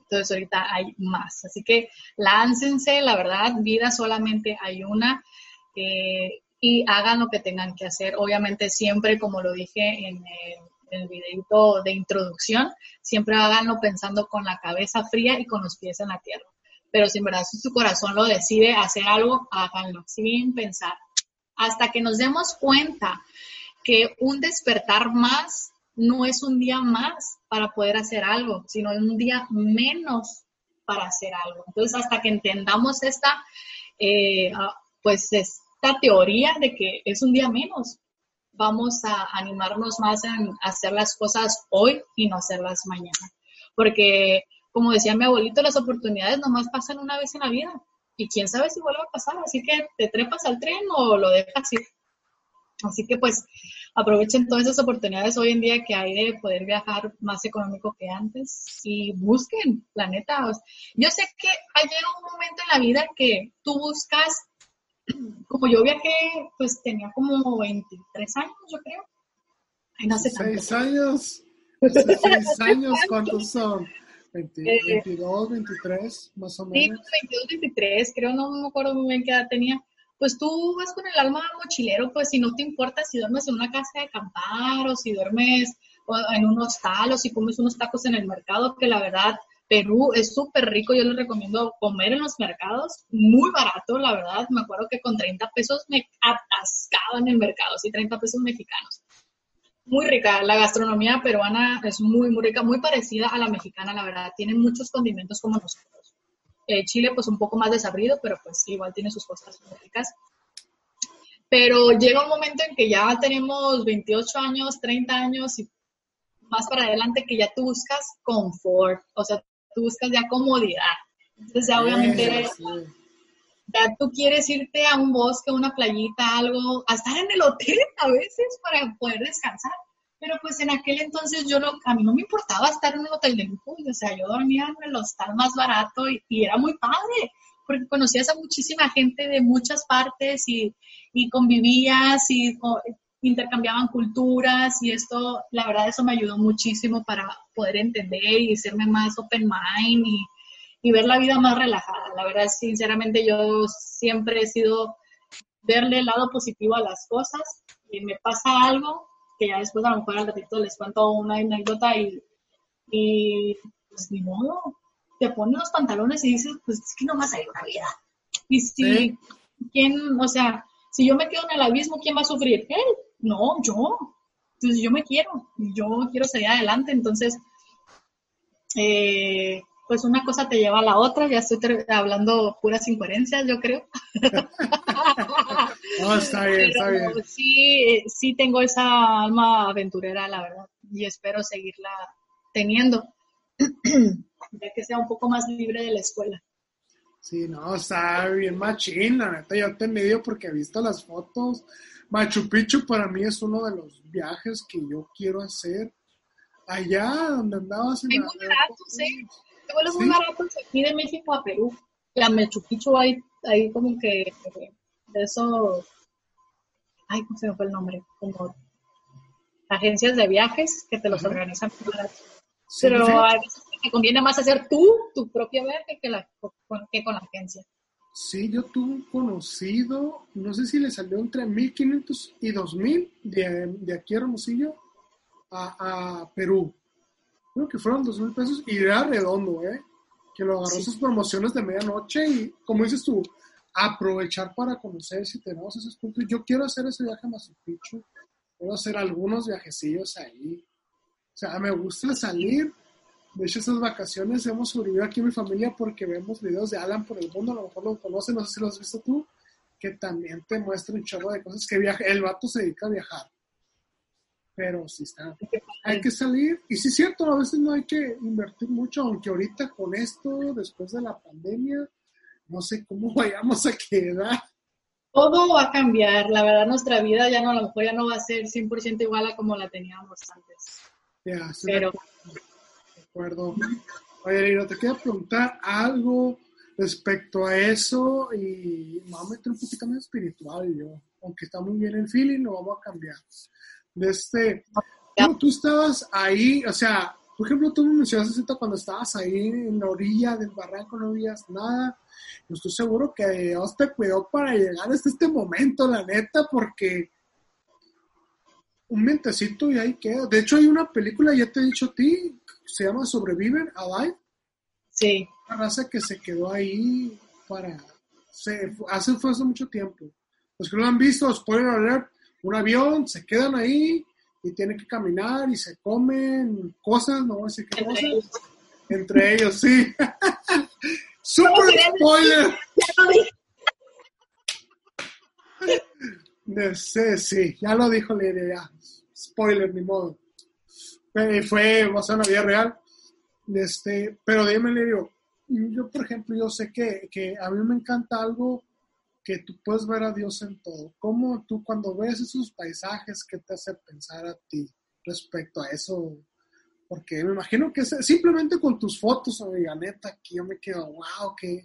Entonces ahorita hay más. Así que láncense, la verdad, vida solamente hay una. Eh, y hagan lo que tengan que hacer. Obviamente siempre, como lo dije en el, en el videito de introducción, siempre háganlo pensando con la cabeza fría y con los pies en la tierra pero si en verdad su corazón lo decide hacer algo, háganlo, sin pensar. Hasta que nos demos cuenta que un despertar más no es un día más para poder hacer algo, sino un día menos para hacer algo. Entonces, hasta que entendamos esta, eh, ah, pues esta teoría de que es un día menos, vamos a animarnos más en hacer las cosas hoy y no hacerlas mañana. Porque como decía mi abuelito, las oportunidades nomás pasan una vez en la vida y quién sabe si vuelve a pasar, así que te trepas al tren o lo dejas ir. Así que pues aprovechen todas esas oportunidades hoy en día que hay de poder viajar más económico que antes y busquen, la neta. Yo sé que hay un momento en la vida que tú buscas, como yo viajé, pues tenía como 23 años, yo creo. Ay, no sé ¿Seis años? ¿Seis años cuántos son? 22, 23, más o menos. Sí, 22, 23, creo, no me acuerdo muy bien qué edad tenía. Pues tú vas con el alma mochilero, pues si no te importa si duermes en una casa de acampar o si duermes en un hostal o si comes unos tacos en el mercado, que la verdad Perú es súper rico, yo les recomiendo comer en los mercados, muy barato, la verdad. Me acuerdo que con 30 pesos me atascaba en el mercado, sí, 30 pesos mexicanos muy rica. La gastronomía peruana es muy, muy rica, muy parecida a la mexicana, la verdad. Tienen muchos condimentos como nosotros. Eh, Chile, pues un poco más desabrido, pero pues igual tiene sus cosas muy ricas. Pero llega un momento en que ya tenemos 28 años, 30 años y más para adelante que ya tú buscas confort, o sea, tú buscas ya comodidad. Entonces ya obviamente ya tú quieres irte a un bosque, una playita, algo, a estar en el hotel a veces para poder descansar. Pero pues en aquel entonces yo a mí no me importaba estar en un hotel de lujo, o sea, yo dormía en el hostal más barato y, era muy padre, porque conocías a muchísima gente de muchas partes y, y convivías y intercambiaban culturas y esto, la verdad, eso me ayudó muchísimo para poder entender y hacerme más open mind y ver la vida más relajada. La verdad, sinceramente, yo siempre he sido verle el lado positivo a las cosas y me pasa algo que ya después a lo mejor al ratito les cuento una anécdota y, y pues ni modo, te pones los pantalones y dices, pues es que no más hay una vida. Y si, ¿quién, o sea, si yo me quedo en el abismo, ¿quién va a sufrir? Él, no, yo. Entonces yo me quiero, yo quiero salir adelante, entonces, eh, pues una cosa te lleva a la otra, ya estoy hablando puras incoherencias, yo creo. no, está bien, está bien. Sí, sí tengo esa alma aventurera, la verdad, y espero seguirla teniendo, ya que sea un poco más libre de la escuela. Sí, no, está bien machín, la neta, yo te medio porque he visto las fotos. Machu Picchu para mí es uno de los viajes que yo quiero hacer. Allá donde andabas en ¿eh? Te vuelves muy baratos aquí de México a Perú. La Machu Picchu hay, hay como que de esos, ay, ¿cómo se me fue el nombre? Como agencias de viajes que te los organizan Pero a veces te conviene más hacer tú tu propio viaje que, la, que con la agencia. Sí, yo tuve un conocido, no sé si le salió entre 1500 y 2000 de, de aquí a Hermosillo a, a, Perú. Creo que fueron 2000 pesos y era redondo, ¿eh? Que lo agarró sus promociones de medianoche y, como dices tú, aprovechar para conocer si tenemos esos puntos. Yo quiero hacer ese viaje a Machu Picchu, quiero hacer algunos viajecillos ahí. O sea, me gusta salir. De hecho, esas vacaciones hemos sobrevivido aquí en mi familia porque vemos videos de Alan por el mundo, a lo mejor lo conocen, no sé si lo has visto tú, que también te muestra un chorro de cosas que viaja. El vato se dedica a viajar. Pero sí está. Hay que salir. Y sí es cierto, a veces no hay que invertir mucho, aunque ahorita con esto, después de la pandemia, no sé cómo vayamos a quedar. Todo va a cambiar, la verdad nuestra vida ya no, a lo mejor ya no va a ser 100% igual a como la teníamos antes. Ya, sí, Pero... de acuerdo. Oye, Lino, te quiero preguntar algo respecto a eso y me voy a meter un poquito más espiritual yo, aunque está muy bien el feeling, lo vamos a cambiar. De este, tú, tú estabas ahí, o sea, por ejemplo, tú me mencionaste cuando estabas ahí en la orilla del barranco, no veías nada. Yo estoy seguro que Dios te cuidó para llegar hasta este momento, la neta, porque un mentecito y ahí queda. De hecho, hay una película, ya te he dicho a ti, se llama Sobreviven, Alive. Sí. Una raza que se quedó ahí para... Se, hace, fue hace mucho tiempo. Los que no lo han visto, spoiler alert, un avión, se quedan ahí y tienen que caminar y se comen cosas, no voy a decir qué cosas. Entre ellos, sí. Super spoiler. Sí, sí, ya lo dijo la idea. Spoiler, ni modo. Fue basado en la vida real. Este, pero dime, Lirio, yo, por ejemplo, yo sé que, que a mí me encanta algo que tú puedes ver a Dios en todo. ¿Cómo tú cuando ves esos paisajes, qué te hace pensar a ti respecto a eso? Porque me imagino que simplemente con tus fotos, amiga, neta, aquí yo me quedo, wow, qué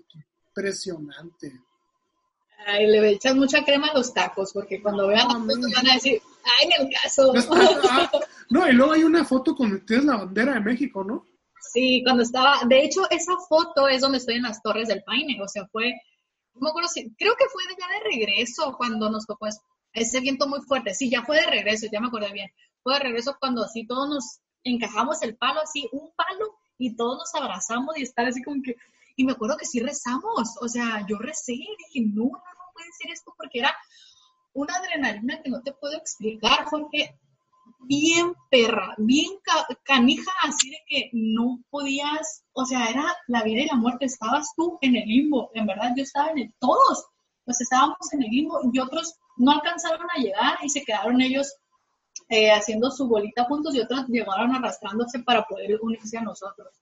impresionante. Ay, le echas mucha crema a los tacos, porque cuando vean las fotos van a decir, ay, en el caso. Ah, no, y luego hay una foto con tienes la bandera de México, ¿no? Sí, cuando estaba, de hecho, esa foto es donde estoy en las Torres del Paine, o sea, fue me creo que fue ya de regreso cuando nos tocó ese viento muy fuerte. Sí, ya fue de regreso, ya me acordé bien. Fue de regreso cuando así todos nos encajamos el palo, así un palo, y todos nos abrazamos y estar así como que. Y me acuerdo que sí rezamos, o sea, yo recé y dije, no, no, no puede ser esto porque era una adrenalina que no te puedo explicar, Jorge bien perra, bien canija, así de que no podías, o sea, era la vida y la muerte, estabas tú en el limbo, en verdad yo estaba en el, todos, pues estábamos en el limbo y otros no alcanzaron a llegar y se quedaron ellos eh, haciendo su bolita juntos y otros llegaron arrastrándose para poder unirse a nosotros.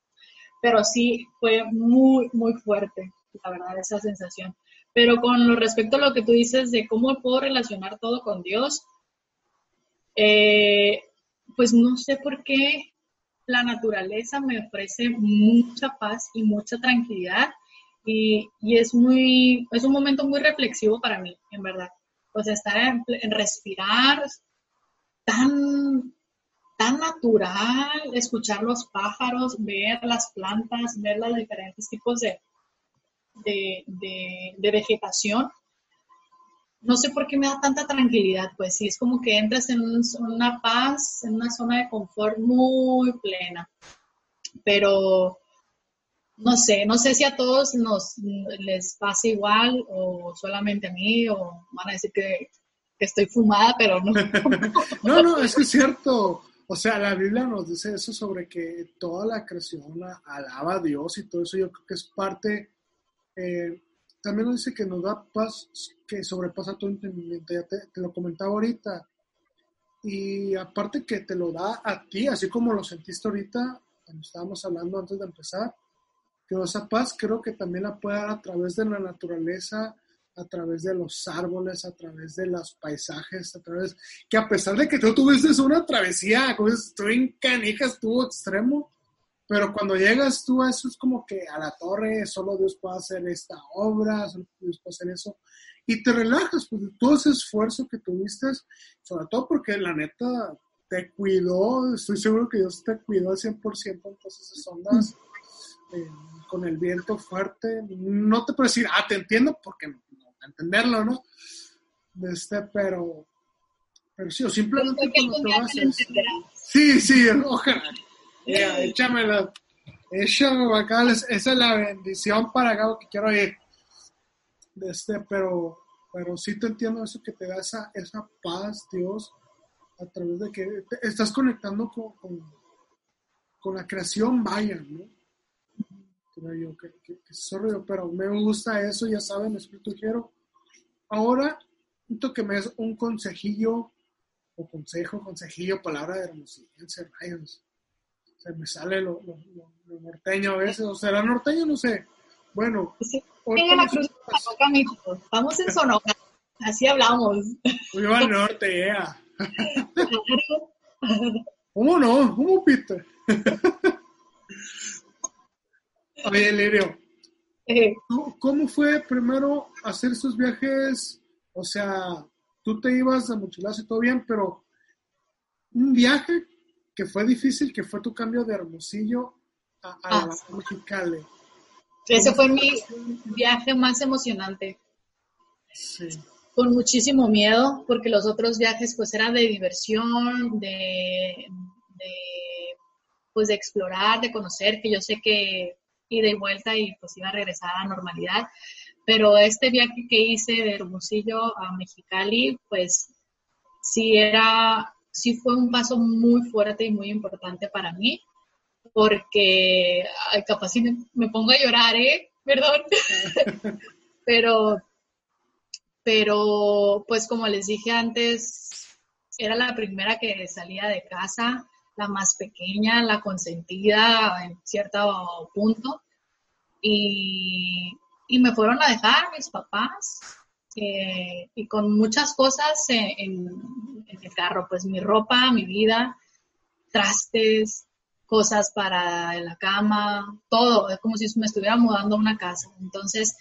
Pero sí fue muy, muy fuerte, la verdad, esa sensación. Pero con lo respecto a lo que tú dices de cómo puedo relacionar todo con Dios, eh, pues no sé por qué la naturaleza me ofrece mucha paz y mucha tranquilidad Y, y, es muy, es un momento muy reflexivo para mí, en verdad. Pues estar en, en respirar tan, tan natural, escuchar los pájaros, ver las plantas, ver los diferentes tipos de, de, de, vegetación. No sé por qué me da tanta tranquilidad, pues sí, es como que entras en una paz, en una zona de confort muy plena. Pero no sé, no sé si a todos nos les pasa igual o solamente a mí o van a decir que, estoy fumada, pero no. no, no, eso es cierto. O sea, la Biblia nos dice eso sobre que toda la creación alaba a Dios y todo eso. Yo creo que es parte. Eh, también nos dice que nos da paz que sobrepasa tu entendimiento. Ya te, lo comentaba ahorita. Y aparte que te lo da a ti, así como lo sentiste ahorita, cuando estábamos hablando antes de empezar, que esa paz creo que también la puede dar a través de la naturaleza, a través de los árboles, a través de los paisajes, a través que a pesar de que tú tuviste una travesía, como estuvo en canijas, estuvo extremo, pero cuando llegas tú a eso es como que a la torre, solo Dios puede hacer esta obra, solo Dios puede hacer eso, y te relajas, pues todo ese esfuerzo que tuviste, sobre todo porque la neta te cuidó, estoy seguro que Dios te cuidó al 100% en todas esas ondas. Eh, con el viento fuerte, no te puedo decir, ah, te entiendo, porque no, entenderlo, ¿no? Este, pero, pero sí, o simplemente cuando te vas Sí, sí, ojalá. Yeah, échamela. Échame acá, esa es la bendición para acá que quiero ir. Este, pero, pero sí te entiendo eso que te da esa, esa paz, Dios, a través de que estás conectando con, con, la creación vaya, ¿no? yo, que, que, pero me gusta eso, ya saben, espíritu quiero. Ahora, siento que me es un consejillo, o consejo, consejillo, palabra de hermosilla, Se me sale lo, lo, norteño a veces, o será norteño, no sé. Bueno, sí, Vamos en Sonora, así hablamos. Yo al norte, ya. ¿Cómo no? ¿Cómo, Peter? Oye, Lirio, eh. ¿cómo fue primero hacer esos viajes? O sea, tú te ibas a mochilazo y todo bien, pero un viaje que fue difícil, que fue tu cambio de Hermosillo a, a ah, Mexicali. Ese fue mi viaje más emocionante. Sí. Con muchísimo miedo, porque los otros viajes pues eran de diversión, de, de, pues de explorar, de conocer, que yo sé que ida y vuelta y pues iba a regresar a la normalidad. Pero este viaje que hice de Hermosillo a Mexicali, pues sí era, sí fue un paso muy fuerte y muy importante para mí, porque capaz si me, pongo a llorar, ¿eh? Perdón. pero, pero, pues como les dije antes, era la primera que salía de casa, la más pequeña, la consentida en cierto punto. Y, me fueron a dejar mis papás eh, y con muchas cosas en, el carro, pues mi ropa, mi vida, trastes, cosas para la cama, todo, es como si me estuviera mudando a una casa. Entonces,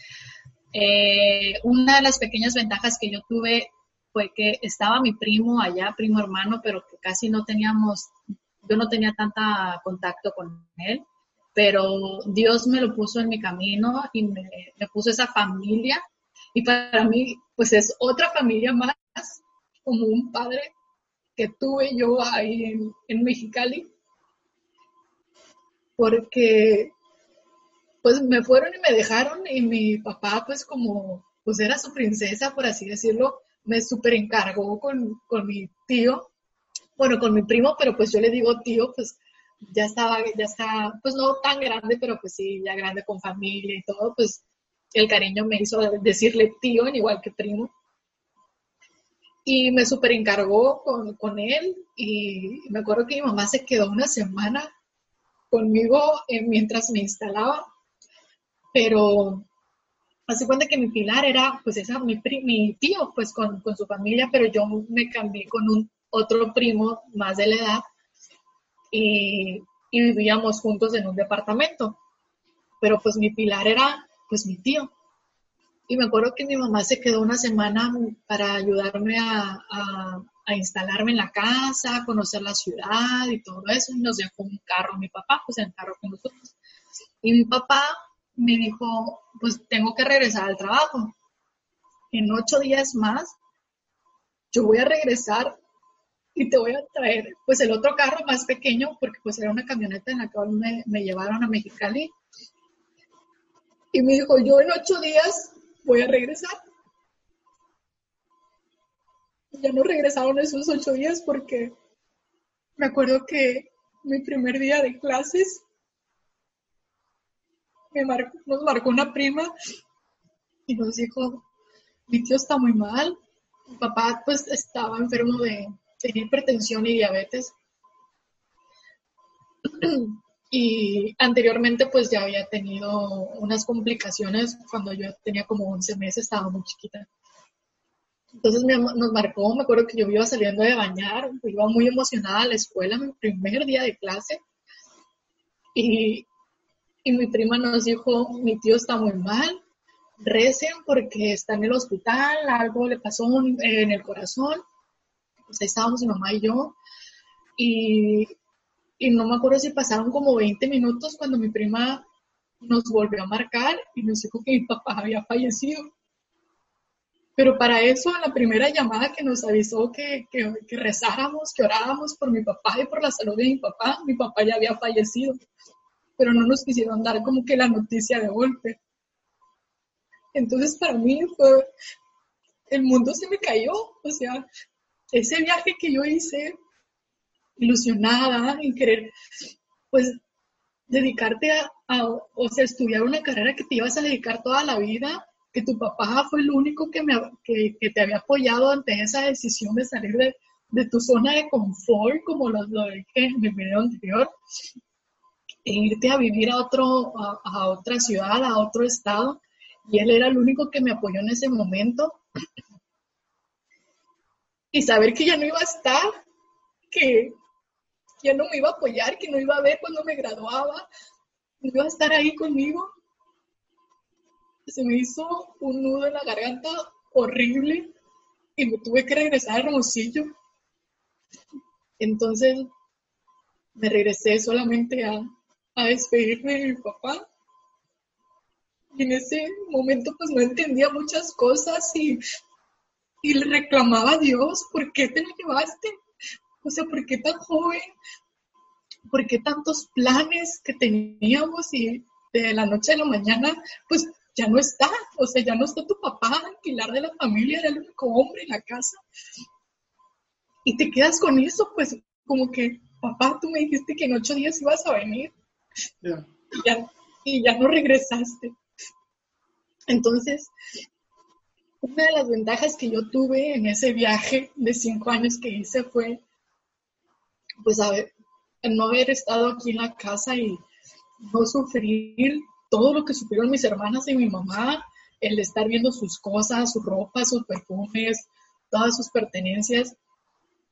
eh, una de las pequeñas ventajas que yo tuve fue que estaba mi primo allá, primo hermano, pero que casi no teníamos yo no tenía tanta contacto con él, pero Dios me lo puso en mi camino y me, puso esa familia y para mí pues es otra familia más, como un padre que tuve yo ahí en, en Mexicali, porque pues me fueron y me dejaron y mi papá pues como pues era su princesa, por así decirlo, me super encargó con, con mi tío bueno, con mi primo, pero pues yo le digo tío, pues ya estaba, ya está, pues no tan grande, pero pues sí, ya grande con familia y todo, pues el cariño me hizo decirle tío, igual que primo. Y me super encargó con, él y me acuerdo que mi mamá se quedó una semana conmigo eh, mientras me instalaba, pero hace cuenta que mi pilar era pues esa, mi, mi tío pues con, con su familia, pero yo me cambié con un otro primo más de la edad y, vivíamos juntos en un departamento. Pero pues mi pilar era pues mi tío. Y me acuerdo que mi mamá se quedó una semana para ayudarme a, a, instalarme en la casa, a conocer la ciudad y todo eso. Y nos dejó un carro mi papá, pues el carro con nosotros. Y mi papá me dijo, pues tengo que regresar al trabajo. En ocho días más, yo voy a regresar y te voy a traer pues el otro carro más pequeño, porque pues era una camioneta en la cual me, me llevaron a Mexicali. Y me dijo, yo en ocho días voy a regresar. Ya no regresaron esos ocho días porque me acuerdo que mi primer día de clases me nos marcó una prima y nos dijo, mi tío está muy mal. Mi papá pues estaba enfermo de hipertensión y diabetes. Y anteriormente pues ya había tenido unas complicaciones cuando yo tenía como 11 meses, estaba muy chiquita. Entonces nos marcó, me acuerdo que yo iba saliendo de bañar, iba muy emocionada a la escuela, mi primer día de clase. Y, y mi prima nos dijo, mi tío está muy mal, recen porque está en el hospital, algo le pasó en el corazón. Pues ahí estábamos mi mamá y yo. Y y no me acuerdo si pasaron como 20 minutos cuando mi prima nos volvió a marcar y nos dijo que mi papá había fallecido. Pero para eso, en la primera llamada que nos avisó que, que, rezáramos, que oráramos por mi papá y por la salud de mi papá, mi papá ya había fallecido. Pero no nos quisieron dar como que la noticia de golpe. Entonces para mí fue, el mundo se me cayó. O sea, ese viaje que yo hice ilusionada en querer, pues, dedicarte a, o sea, estudiar una carrera que te ibas a dedicar toda la vida, que tu papá fue el único que, me, que, te había apoyado ante esa decisión de salir de, tu zona de confort, como lo, lo dije en mi video anterior, e irte a vivir a, otro, a otra ciudad, a otro estado, y él era el único que me apoyó en ese momento. Y saber que ya no iba a estar, que, ya no me iba a apoyar, que no iba a ver cuando me graduaba, no iba a estar ahí conmigo. Se me hizo un nudo en la garganta horrible y me tuve que regresar a Hermosillo. Entonces me regresé solamente a, a despedirme de mi papá. Y en ese momento pues no entendía muchas cosas y, y le reclamaba a Dios, ¿por qué te lo llevaste? O sea, ¿por qué tan joven? ¿Por qué tantos planes que teníamos y de la noche a la mañana, pues ya no está? O sea, ya no está tu papá, pilar de la familia, era el único hombre en la casa. Y te quedas con eso, pues como que, papá, tú me dijiste que en ocho días ibas a venir. Y, ya, y ya no regresaste. Entonces, una de las ventajas que yo tuve en ese viaje de cinco años que hice fue pues a ver, no haber estado aquí en la casa y no sufrir todo lo que sufrieron mis hermanas y mi mamá, el estar viendo sus cosas, su ropa, sus perfumes, todas sus pertenencias,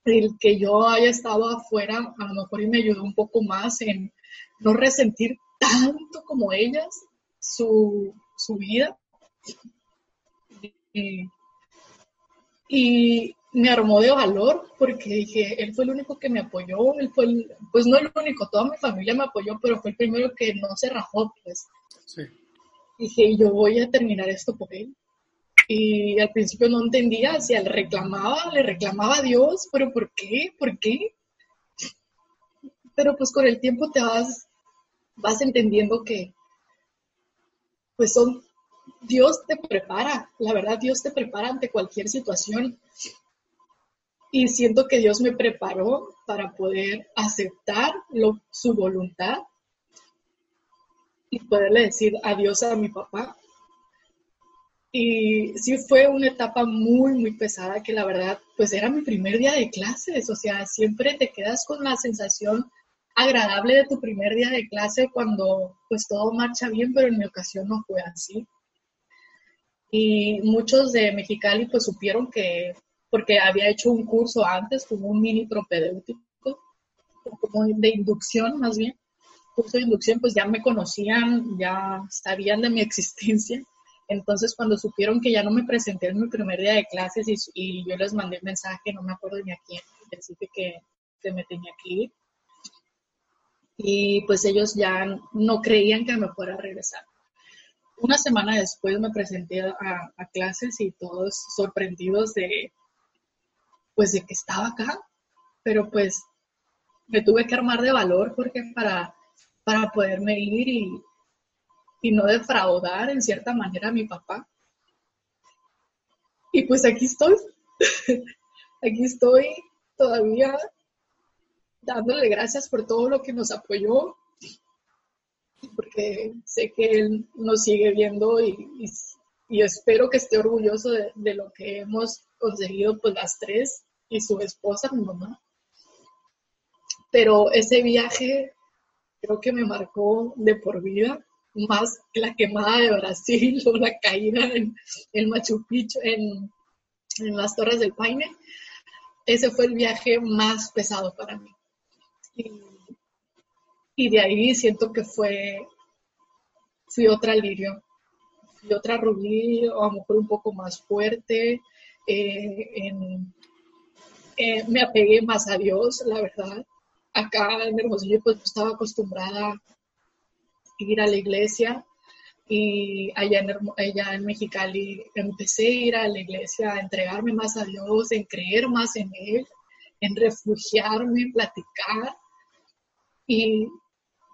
el que yo haya estado afuera, a lo mejor y me ayudó un poco más en no resentir tanto como ellas su, su vida. Y, y, me armó de valor porque dije, él fue el único que me apoyó, él fue el, pues no el único, toda mi familia me apoyó, pero fue el primero que no se rajó, pues. Sí. Dije, yo voy a terminar esto por él. Y al principio no entendía, si él reclamaba, le reclamaba a Dios, pero ¿por qué? ¿Por qué? Pero pues con el tiempo te vas, vas entendiendo que pues son, Dios te prepara, la verdad Dios te prepara ante cualquier situación y siento que Dios me preparó para poder aceptar su voluntad y poderle decir adiós a mi papá. Y sí fue una etapa muy, muy pesada que la verdad, pues era mi primer día de clases, o sea, siempre te quedas con la sensación agradable de tu primer día de clase cuando pues todo marcha bien, pero en mi ocasión no fue así. Y muchos de Mexicali pues supieron que porque había hecho un curso antes, como un mini propedéutico, como de inducción más bien. curso de inducción, pues ya me conocían, ya sabían de mi existencia. Entonces, cuando supieron que ya no me presenté en mi primer día de clases y, yo les mandé un mensaje, no me acuerdo ni a quién, decirte que, que me tenía que ir. Y pues ellos ya no creían que me fuera a regresar. Una semana después me presenté a, a clases y todos sorprendidos de, pues, de que estaba acá. Pero pues me tuve que armar de valor porque para, para poderme ir y, y no defraudar en cierta manera a mi papá. Y pues aquí estoy, aquí estoy todavía dándole gracias por todo lo que nos apoyó, porque sé que él nos sigue viendo y, espero que esté orgulloso de, lo que hemos conseguido pues las tres y su esposa, mi mamá. Pero ese viaje creo que me marcó de por vida más que la quemada de Brasil o la caída en Machu Picchu, en, las Torres del Paine. Ese fue el viaje más pesado para mí. Y, de ahí siento que fue, fui otra lirio, fui otra rubí, o a lo mejor un poco más fuerte. Eh, eh, me apegué más a Dios, la verdad. Acá en Hermosillo pues estaba acostumbrada ir a la iglesia y allá en, allá en Mexicali empecé a ir a la iglesia, a entregarme más a Dios, en creer más en Él, en refugiarme, en platicar. Y,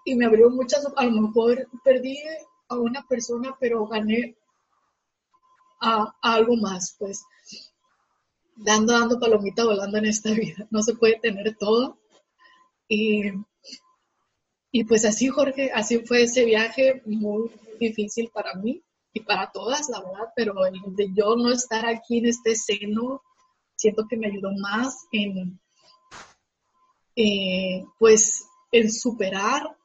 y me abrió muchas, a lo mejor perdí a una persona, pero gané a, algo más, pues dando, dando palomita volando en esta vida. No se puede tener todo. Y y pues así, Jorge, así fue ese viaje muy difícil para mí y para todas, la verdad, pero el de yo no estar aquí en este seno, siento que me ayudó más en, eh, pues, en superar,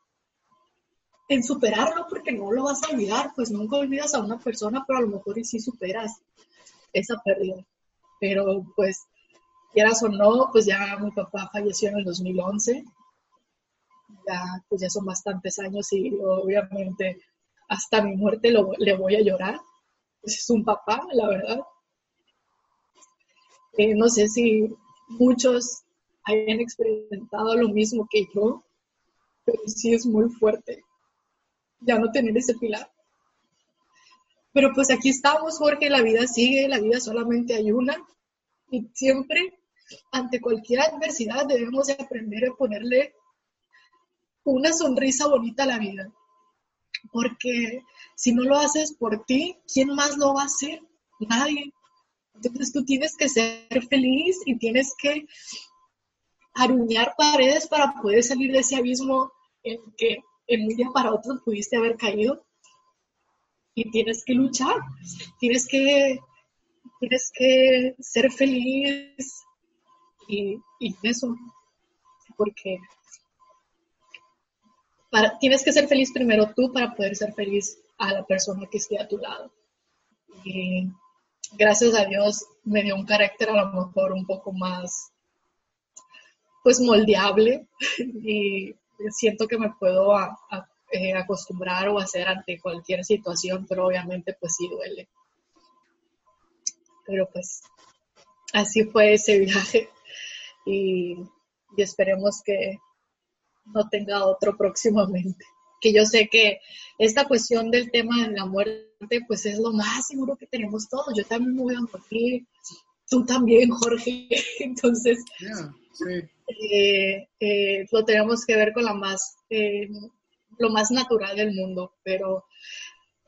en superarlo, porque no lo vas a olvidar, pues nunca olvidas a una persona, pero a lo mejor y sí superas esa pérdida. Pero pues, quieras o no, pues ya mi papá falleció en el 2011 ya, pues ya son bastantes años y obviamente hasta mi muerte le voy a llorar. Pues es un papá, la verdad. Eh, no sé si muchos hayan experimentado lo mismo que yo, pero sí es muy fuerte ya no tener ese pilar. Pero pues aquí estamos, Jorge, la vida sigue, la vida solamente hay una y siempre ante cualquier adversidad debemos de aprender a ponerle una sonrisa bonita a la vida. Porque si no lo haces por ti, ¿quién más lo va a hacer? Nadie. Entonces tú tienes que ser feliz y tienes que aruñar paredes para poder salir de ese abismo en que en un día para otro pudiste haber caído. Y tienes que luchar, tienes que, tienes que ser feliz y, eso, porque tienes que ser feliz primero tú para poder ser feliz a la persona que esté a tu lado. Y gracias a Dios me dio un carácter a lo mejor un poco más, pues moldeable y siento que me puedo eh, acostumbrar o hacer ante cualquier situación, pero obviamente pues sí duele. Pero pues así fue ese viaje y esperemos que no tenga otro próximamente. Que yo sé que esta cuestión del tema de la muerte, pues es lo más seguro que tenemos todos. Yo también me voy a morir, tú también, Jorge. Entonces, eh, eh, lo tenemos que ver con la más, eh, lo más natural del mundo, pero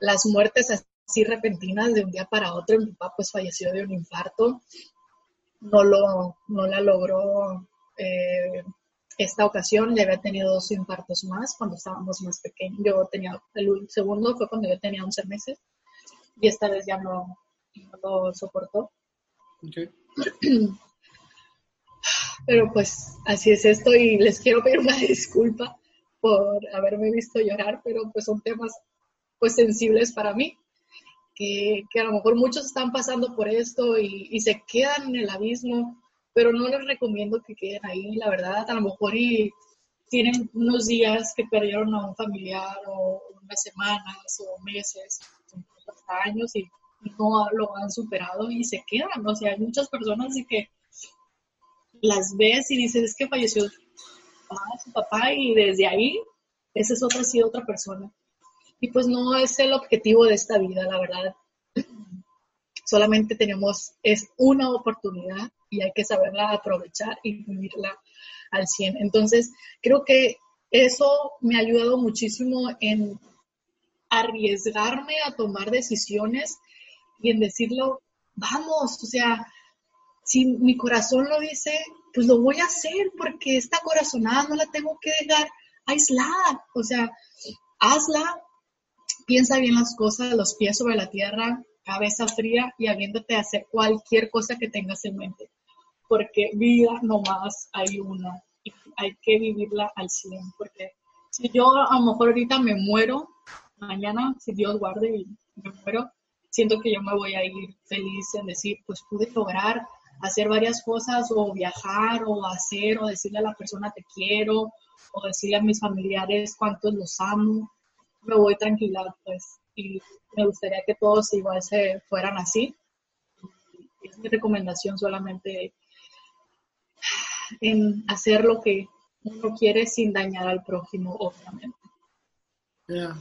las muertes así repentinas de un día para otro, mi papá pues falleció de un infarto, no lo, no la logró esta ocasión le había tenido dos infartos más cuando estábamos más pequeños. Yo tenía, el segundo fue cuando yo tenía 11 meses y esta vez ya no, lo soportó. Pero pues así es esto y les quiero pedir una disculpa por haberme visto llorar, pero pues son temas pues sensibles para mí, que, a lo mejor muchos están pasando por esto y, y se quedan en el abismo pero no les recomiendo que queden ahí, la verdad, a lo mejor y tienen unos días que perdieron a un familiar o unas semanas o meses, hasta años y no lo han superado y se quedan. O sea, hay muchas personas que las ves y dices, es que falleció su papá y desde ahí esa es otra, sí, otra persona. Y pues no es el objetivo de esta vida, la verdad. Solamente tenemos, es una oportunidad y hay que saberla aprovechar y vivirla al 100. Entonces, creo que eso me ha ayudado muchísimo en arriesgarme a tomar decisiones y en decirlo, vamos, o sea, si mi corazón lo dice, pues lo voy a hacer porque esta corazonada no la tengo que dejar aislada, o sea, hazla, piensa bien las cosas, los pies sobre la tierra, cabeza fría y habiéndote hacer cualquier cosa que tengas en mente, porque vida nomás hay una y hay que vivirla al 100, porque si yo a lo mejor ahorita me muero, mañana, si Dios guarde me muero, siento que yo me voy a ir feliz en decir, pues pude lograr hacer varias cosas o viajar o hacer o decirle a la persona te quiero o decirle a mis familiares cuántos los amo. Me voy tranquila, pues, y me gustaría que todos igual se fueran así. Es mi recomendación solamente en hacer lo que uno quiere sin dañar al prójimo, obviamente. Ya,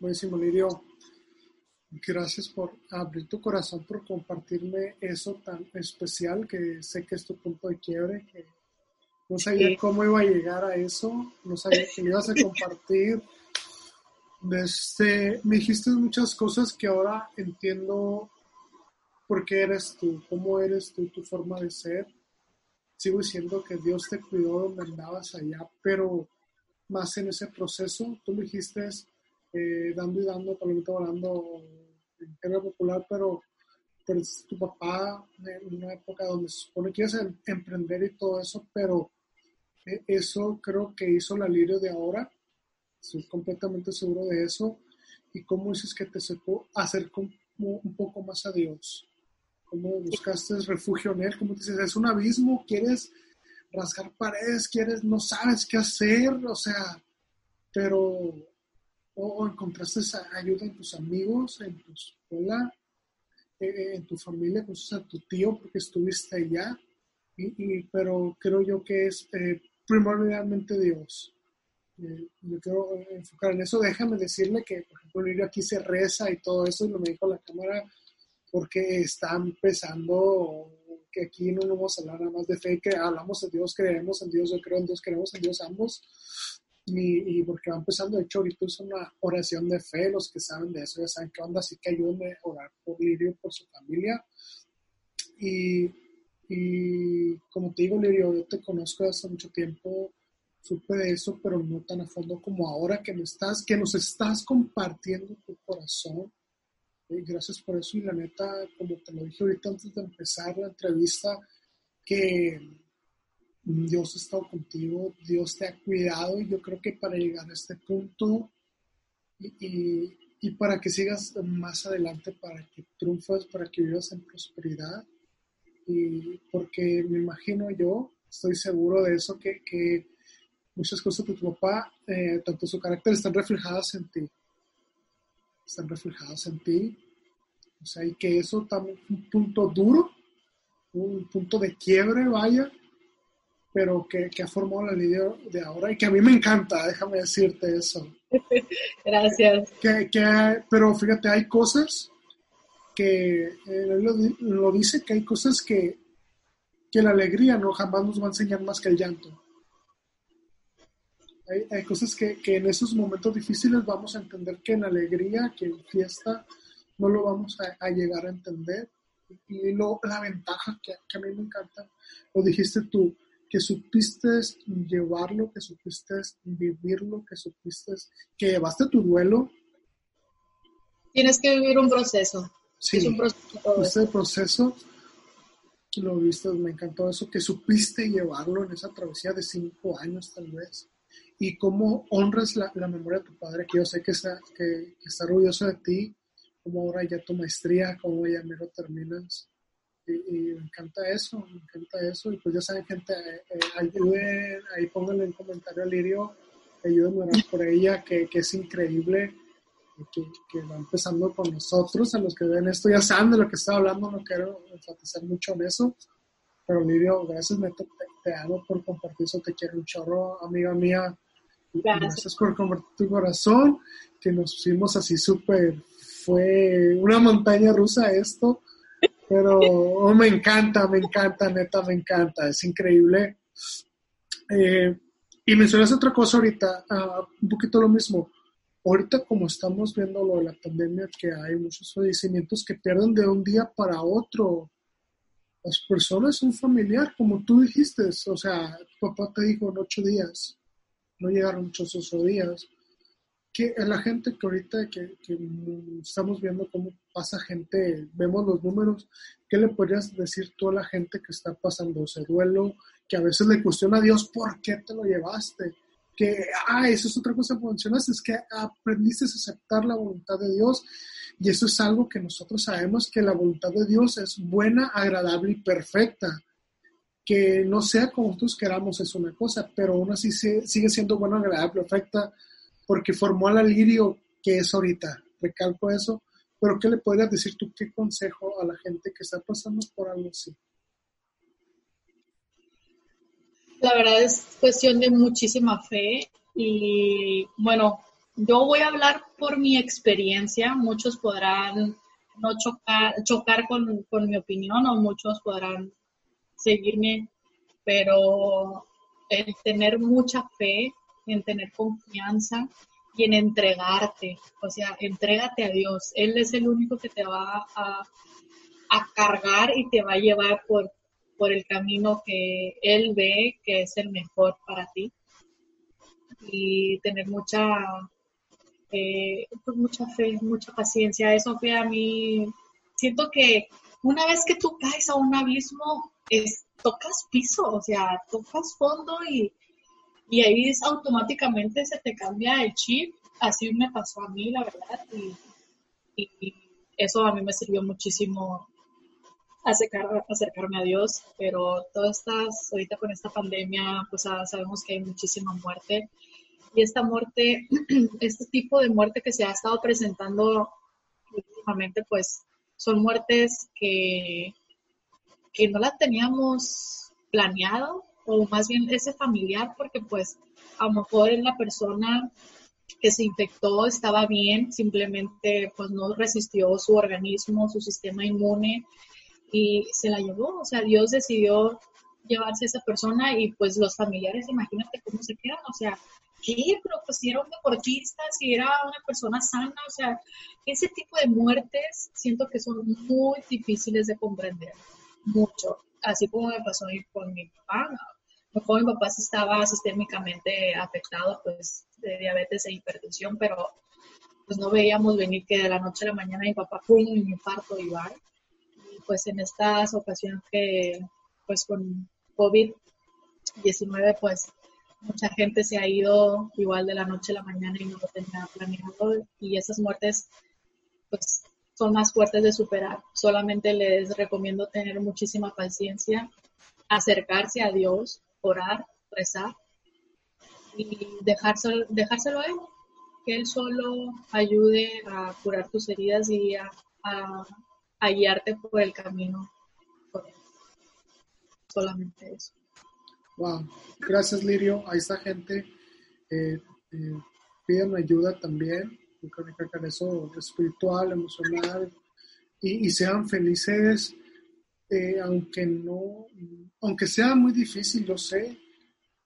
buenísimo, Lirio. Gracias por abrir tu corazón, por compartirme eso tan especial que sé que es tu punto de quiebre, que no sabía cómo iba a llegar a eso, no sabía que ibas a compartir. Desde, me dijiste muchas cosas que ahora entiendo por qué eres tú, cómo eres tú, tu forma de ser. Sigo diciendo que Dios te cuidó donde andabas allá, pero más en ese proceso, tú lo dijiste, eh, dando y dando, palomita volando, en popular, pero, tu papá en una época donde se supone que ibas emprender y todo eso, pero eh, eso creo que hizo la Lirio de ahora, estoy completamente seguro de eso, y cómo dices que te acercó un poco más a Dios, cómo buscaste refugio en Él, como dices, es un abismo, quieres rasgar paredes, quieres, no sabes qué hacer, o sea, pero o, encontraste esa ayuda en tus amigos, en tu escuela, eh, eh, en tu familia, pues a tu tío porque estuviste allá, y, pero creo yo que es eh, primordialmente Dios. yo quiero enfocar en eso. Déjame decirle que, por ejemplo, Lirio aquí se reza y todo eso, y lo me dijo la cámara, porque está empezando que aquí no vamos a hablar nada más de fe, que hablamos de Dios, creemos en Dios, yo creo en Dios, creemos en Dios ambos, y, porque va empezando, de hecho ahorita es una oración de fe, los que saben de eso ya saben qué onda, así que ayúdenme a orar por Lirio, por su familia. Y, y como te digo, Lirio, yo te conozco hace mucho tiempo, supe de eso, pero no tan a fondo como ahora que, me estás, que nos estás compartiendo tu corazón. Gracias por eso y la neta, como te lo dije ahorita antes de empezar la entrevista, que Dios ha estado contigo, Dios te ha cuidado y yo creo que para llegar a este punto y, y, para que sigas más adelante, para que triunfes, para que vivas en prosperidad y porque me imagino yo, estoy seguro de eso, que, que muchas cosas de tu papá, eh, tanto su carácter, están reflejadas en ti, están reflejadas en ti, o sea, y que eso también un punto duro, un punto de quiebre, vaya, pero que, ha formado la línea de ahora y que a mí me encanta, déjame decirte eso. Gracias. Que, pero fíjate, hay cosas que eh, él lo, dice, que hay cosas que, que la alegría no jamás nos va a enseñar más que el llanto. Hay, hay cosas que, que, en esos momentos difíciles vamos a entender que en alegría, que en fiesta, no lo vamos a, a llegar a entender. Y lo, la ventaja que, que a mí me encanta, lo dijiste tú, que supiste llevarlo, que supiste vivirlo, que supiste que llevaste tu duelo. Tienes que vivir un proceso. Sí, es un proceso. Este proceso lo viste, me encantó eso, que supiste llevarlo en esa travesía de cinco años tal vez. Y cómo honras la, memoria de tu padre, que yo sé que está, que, está orgulloso de ti, como ahora ya tu maestría, como ya mero terminas Y, me encanta eso, me encanta eso. Y pues ya saben, gente, eh, ayuden, ahí pónganle en comentario a Lirio, ayuden a orar por ella, que, que es increíble, que, que, va empezando con nosotros. A los que ven esto ya saben de lo que estoy hablando, no quiero enfatizar mucho en eso. Pero Lirio, gracias, Neto, te, amo por compartir eso, te quiero un chorro, amiga mía. Gracias. por compartir tu corazón, que nos pusimos así súper, fue una montaña rusa esto, pero oh, me encanta, me encanta, neta, me encanta, es increíble. Eh, y mencionas otra cosa ahorita, uh, un poquito lo mismo. Ahorita como estamos viendo lo de la pandemia, que hay muchos fallecimientos que pierden de un día para otro las personas, un familiar, como tú dijiste, o sea, tu papá te dijo en ocho días, no llegaron muchos ocho días, que la gente que ahorita que, estamos viendo cómo pasa gente, vemos los números, ¿qué le podrías decir tú a la gente que está pasando ese duelo, que a veces le cuestiona a Dios por qué te lo llevaste? Que, ah, eso es otra cosa que mencionaste, es que aprendiste a aceptar la voluntad de Dios y eso es algo que nosotros sabemos que la voluntad de Dios es buena, agradable y perfecta. Que no sea como nosotros queramos es una cosa, pero aún así sigue siendo buena, agradable, perfecta, porque formó al lirio que es ahorita. Recalco eso. Pero ¿qué le podrías decir tú? ¿Qué consejo a la gente que está pasando por algo así? La verdad es cuestión de muchísima fe y bueno, yo voy a hablar por mi experiencia, muchos podrán no chocar, chocar con, mi opinión o muchos podrán seguirme, pero el tener mucha fe, en tener confianza y en entregarte, o sea, entrégate a Dios. Él es el único que te va a, a cargar y te va a llevar por, por el camino que Él ve que es el mejor para ti. Y tener mucha eh, pues mucha fe, mucha paciencia. Eso fue a mí, siento que una vez que tú caes a un abismo, es, tocas piso, o sea, tocas fondo y, y ahí automáticamente se te cambia el chip. Así me pasó a mí, la verdad, y, eso a mí me sirvió muchísimo acercar, acercarme a Dios, pero todas estas, ahorita con esta pandemia, pues ah, sabemos que hay muchísima muerte y esta muerte, este tipo de muerte que se ha estado presentando últimamente, pues son muertes que, que no las teníamos planeado, o más bien ese familiar, porque pues a lo mejor la persona que se infectó estaba bien, simplemente pues no resistió su organismo, su sistema inmune y se la llevó. O sea, Dios decidió llevarse a esa persona y pues los familiares, imagínate cómo se quedan. O sea, ¿qué? Pero pues si era un deportista, si era una persona sana, o sea, ese tipo de muertes siento que son muy difíciles de comprender, mucho, así como me pasó con mi papá, ¿no? mi papá estaba sistémicamente afectado, pues, de diabetes e hipertensión, pero pues no veíamos venir que de la noche a la mañana mi papá fue un infarto. Y pues en estas ocasiones que, pues con COVID-19, pues mucha gente se ha ido igual de la noche a la mañana y no lo tenía planeado y esas muertes pues son más fuertes de superar. Solamente les recomiendo tener muchísima paciencia, acercarse a Dios, orar, rezar y dejárselo, dejárselo a Él, que Él solo ayude a curar tus heridas y a, guiarte por el camino. Solamente eso. Wow, gracias Lirio. A esta gente eh, eh, ayuda también, con eso espiritual, emocional, y, sean felices, eh, aunque no, aunque sea muy difícil, lo sé,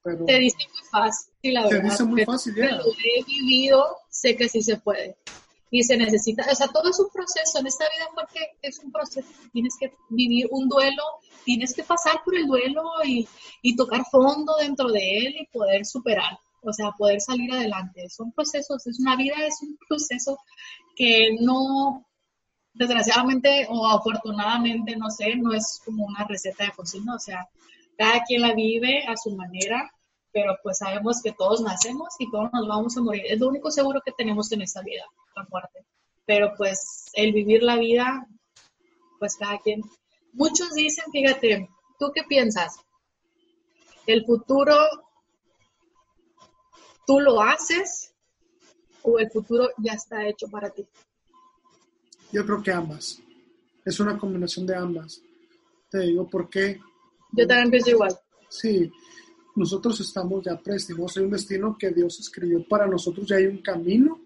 pero... Te dice muy fácil, la verdad. Te dice muy fácil, ya. Lo he vivido, sé que sí se puede y se necesita, o sea, todo es un proceso en esta vida porque es un proceso, tienes que vivir un duelo, tienes que pasar por el duelo y, y tocar fondo dentro de él y poder superar, o sea, poder salir adelante. Son procesos, es una vida, es un proceso que no, desgraciadamente o afortunadamente, no sé, no es como una receta de cocina, o sea, cada quien la vive a su manera, pero pues sabemos que todos nacemos y todos nos vamos a morir. Es lo único seguro que tenemos en esta vida, la muerte. Pero pues el vivir la vida, pues cada quien Muchos dicen, fíjate, ¿tú qué piensas? ¿El futuro tú lo haces o el futuro ya está hecho para ti? Yo creo que ambas. Es una combinación de ambas. Te digo por qué. Yo también pienso igual. Sí, nosotros estamos ya predestinados. Hay un destino que Dios escribió para nosotros, ya hay un camino,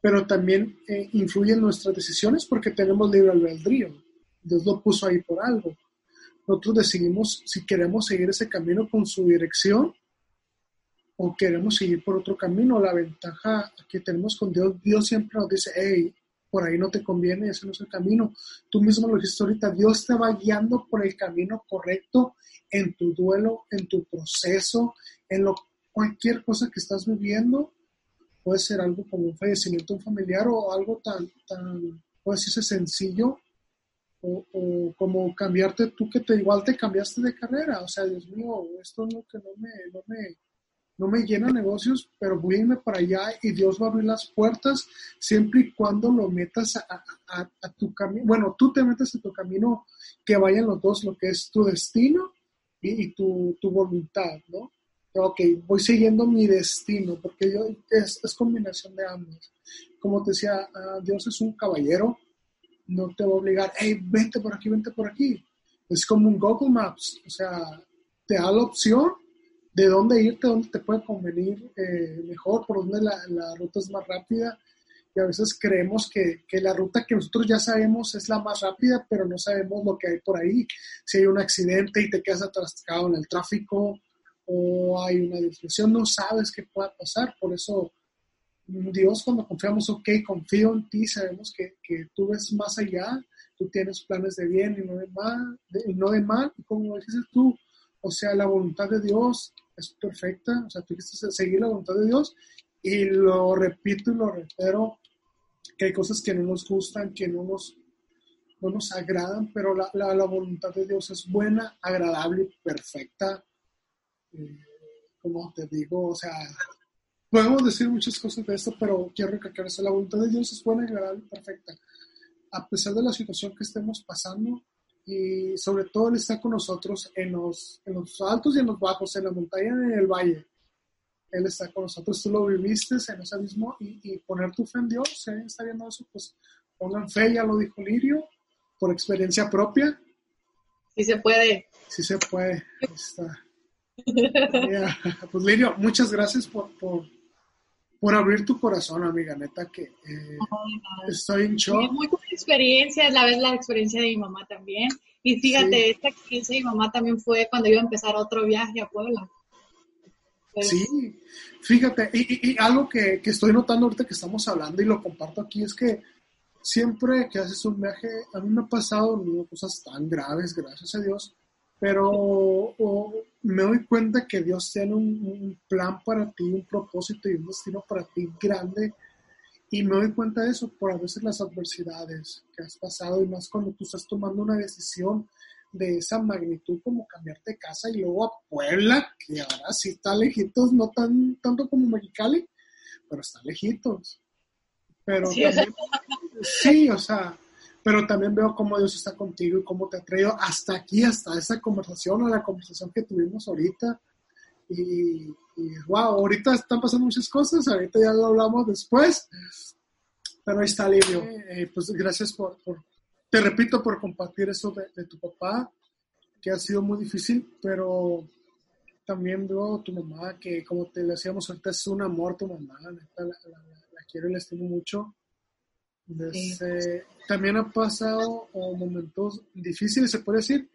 pero también eh, influyen nuestras decisiones porque tenemos libre albedrío. Dios lo puso ahí por algo. Nosotros decidimos si queremos seguir ese camino con su dirección o queremos seguir por otro camino. La ventaja que tenemos con Dios, Dios siempre nos dice, hey, por ahí no te conviene, ese no es el camino. Tú mismo lo dijiste ahorita, Dios te va guiando por el camino correcto en tu duelo, en tu proceso, en lo, cualquier cosa que estás viviendo. Puede ser algo como un fallecimiento familiar o algo tan, tan puede decirse sencillo, o, como cambiarte tú que te igual te cambiaste de carrera. O sea, Dios mío, esto es lo que no me, no me, no me llena negocios, pero voy a irme para allá y Dios va a abrir las puertas siempre y cuando lo metas a, tu camino. Bueno, tú te metes a tu camino que vayan los dos, lo que es tu destino y, tu, voluntad, ¿no? Ok, voy siguiendo mi destino, porque yo, es, es combinación de ambos. Como te decía, ah, Dios es un caballero, no te va a obligar, hey, vente por aquí, vente por aquí. Es como un Google Maps, o sea, te da la opción de dónde irte, dónde te puede convenir eh, mejor, por dónde la, ruta es más rápida. Y a veces creemos que, que, la ruta que nosotros ya sabemos es la más rápida, pero no sabemos lo que hay por ahí. Si hay un accidente y te quedas atascado en el tráfico o hay una discusión, no sabes qué pueda pasar. Por eso, Dios, cuando confiamos, ok, confío en ti, sabemos que, que tú ves más allá, tú tienes planes de bien y no de mal, y no de mal, y como dices tú, o sea, la voluntad de Dios es perfecta, o sea, tú quieres seguir la voluntad de Dios y lo repito y lo reitero, que hay cosas que no nos gustan, que no nos, no nos agradan, pero la, la, voluntad de Dios es buena, agradable y perfecta. Eh, como te digo, o sea, podemos decir muchas cosas de esto, pero quiero recalcar eso, la voluntad de Dios es buena, agradable y perfecta. A pesar de la situación que estemos pasando, y sobre todo Él está con nosotros en los, en los altos y en los bajos, en la montaña y en el valle. Él está con nosotros, tú lo viviste en ese mismo y, poner tu fe en Dios, si alguien está viendo eso, pues pongan fe, ya lo dijo Lirio, por experiencia propia. Sí se puede. Sí se puede. Está. Pues Lirio, muchas gracias por, por, por abrir tu corazón, amiga, neta, que eh, estoy en shock. Muy buena experiencia, la vez la experiencia de mi mamá también. Y fíjate, esta experiencia de mi mamá también fue cuando iba a empezar otro viaje a Puebla. Pues sí, fíjate, y, algo que, que, estoy notando ahorita que estamos hablando y lo comparto aquí es que siempre que haces un viaje, a mí me ha pasado no, cosas tan graves, gracias a Dios, pero me doy cuenta que Dios tiene un, plan para ti, un propósito y un destino para ti grande. Y me doy cuenta de eso por a veces las adversidades que has pasado y más cuando tú estás tomando una decisión de esa magnitud como cambiarte de casa y luego a Puebla, que ahora sí está lejitos, no tan tanto como Mexicali, pero está lejitos. Pero sí o sea, pero también veo cómo Dios está contigo y cómo te ha traído hasta aquí, hasta esa conversación o la conversación que tuvimos ahorita. Y, wow, ahorita están pasando muchas cosas, ahorita ya lo hablamos después, pero ahí está Livio. Eh, pues gracias por, te repito, por compartir eso de, tu papá, que ha sido muy difícil, pero también veo a tu mamá, que como te decíamos ahorita, es un amor tu mamá, la, la quiero y la estimo mucho también ha pasado momentos difíciles, se puede decir,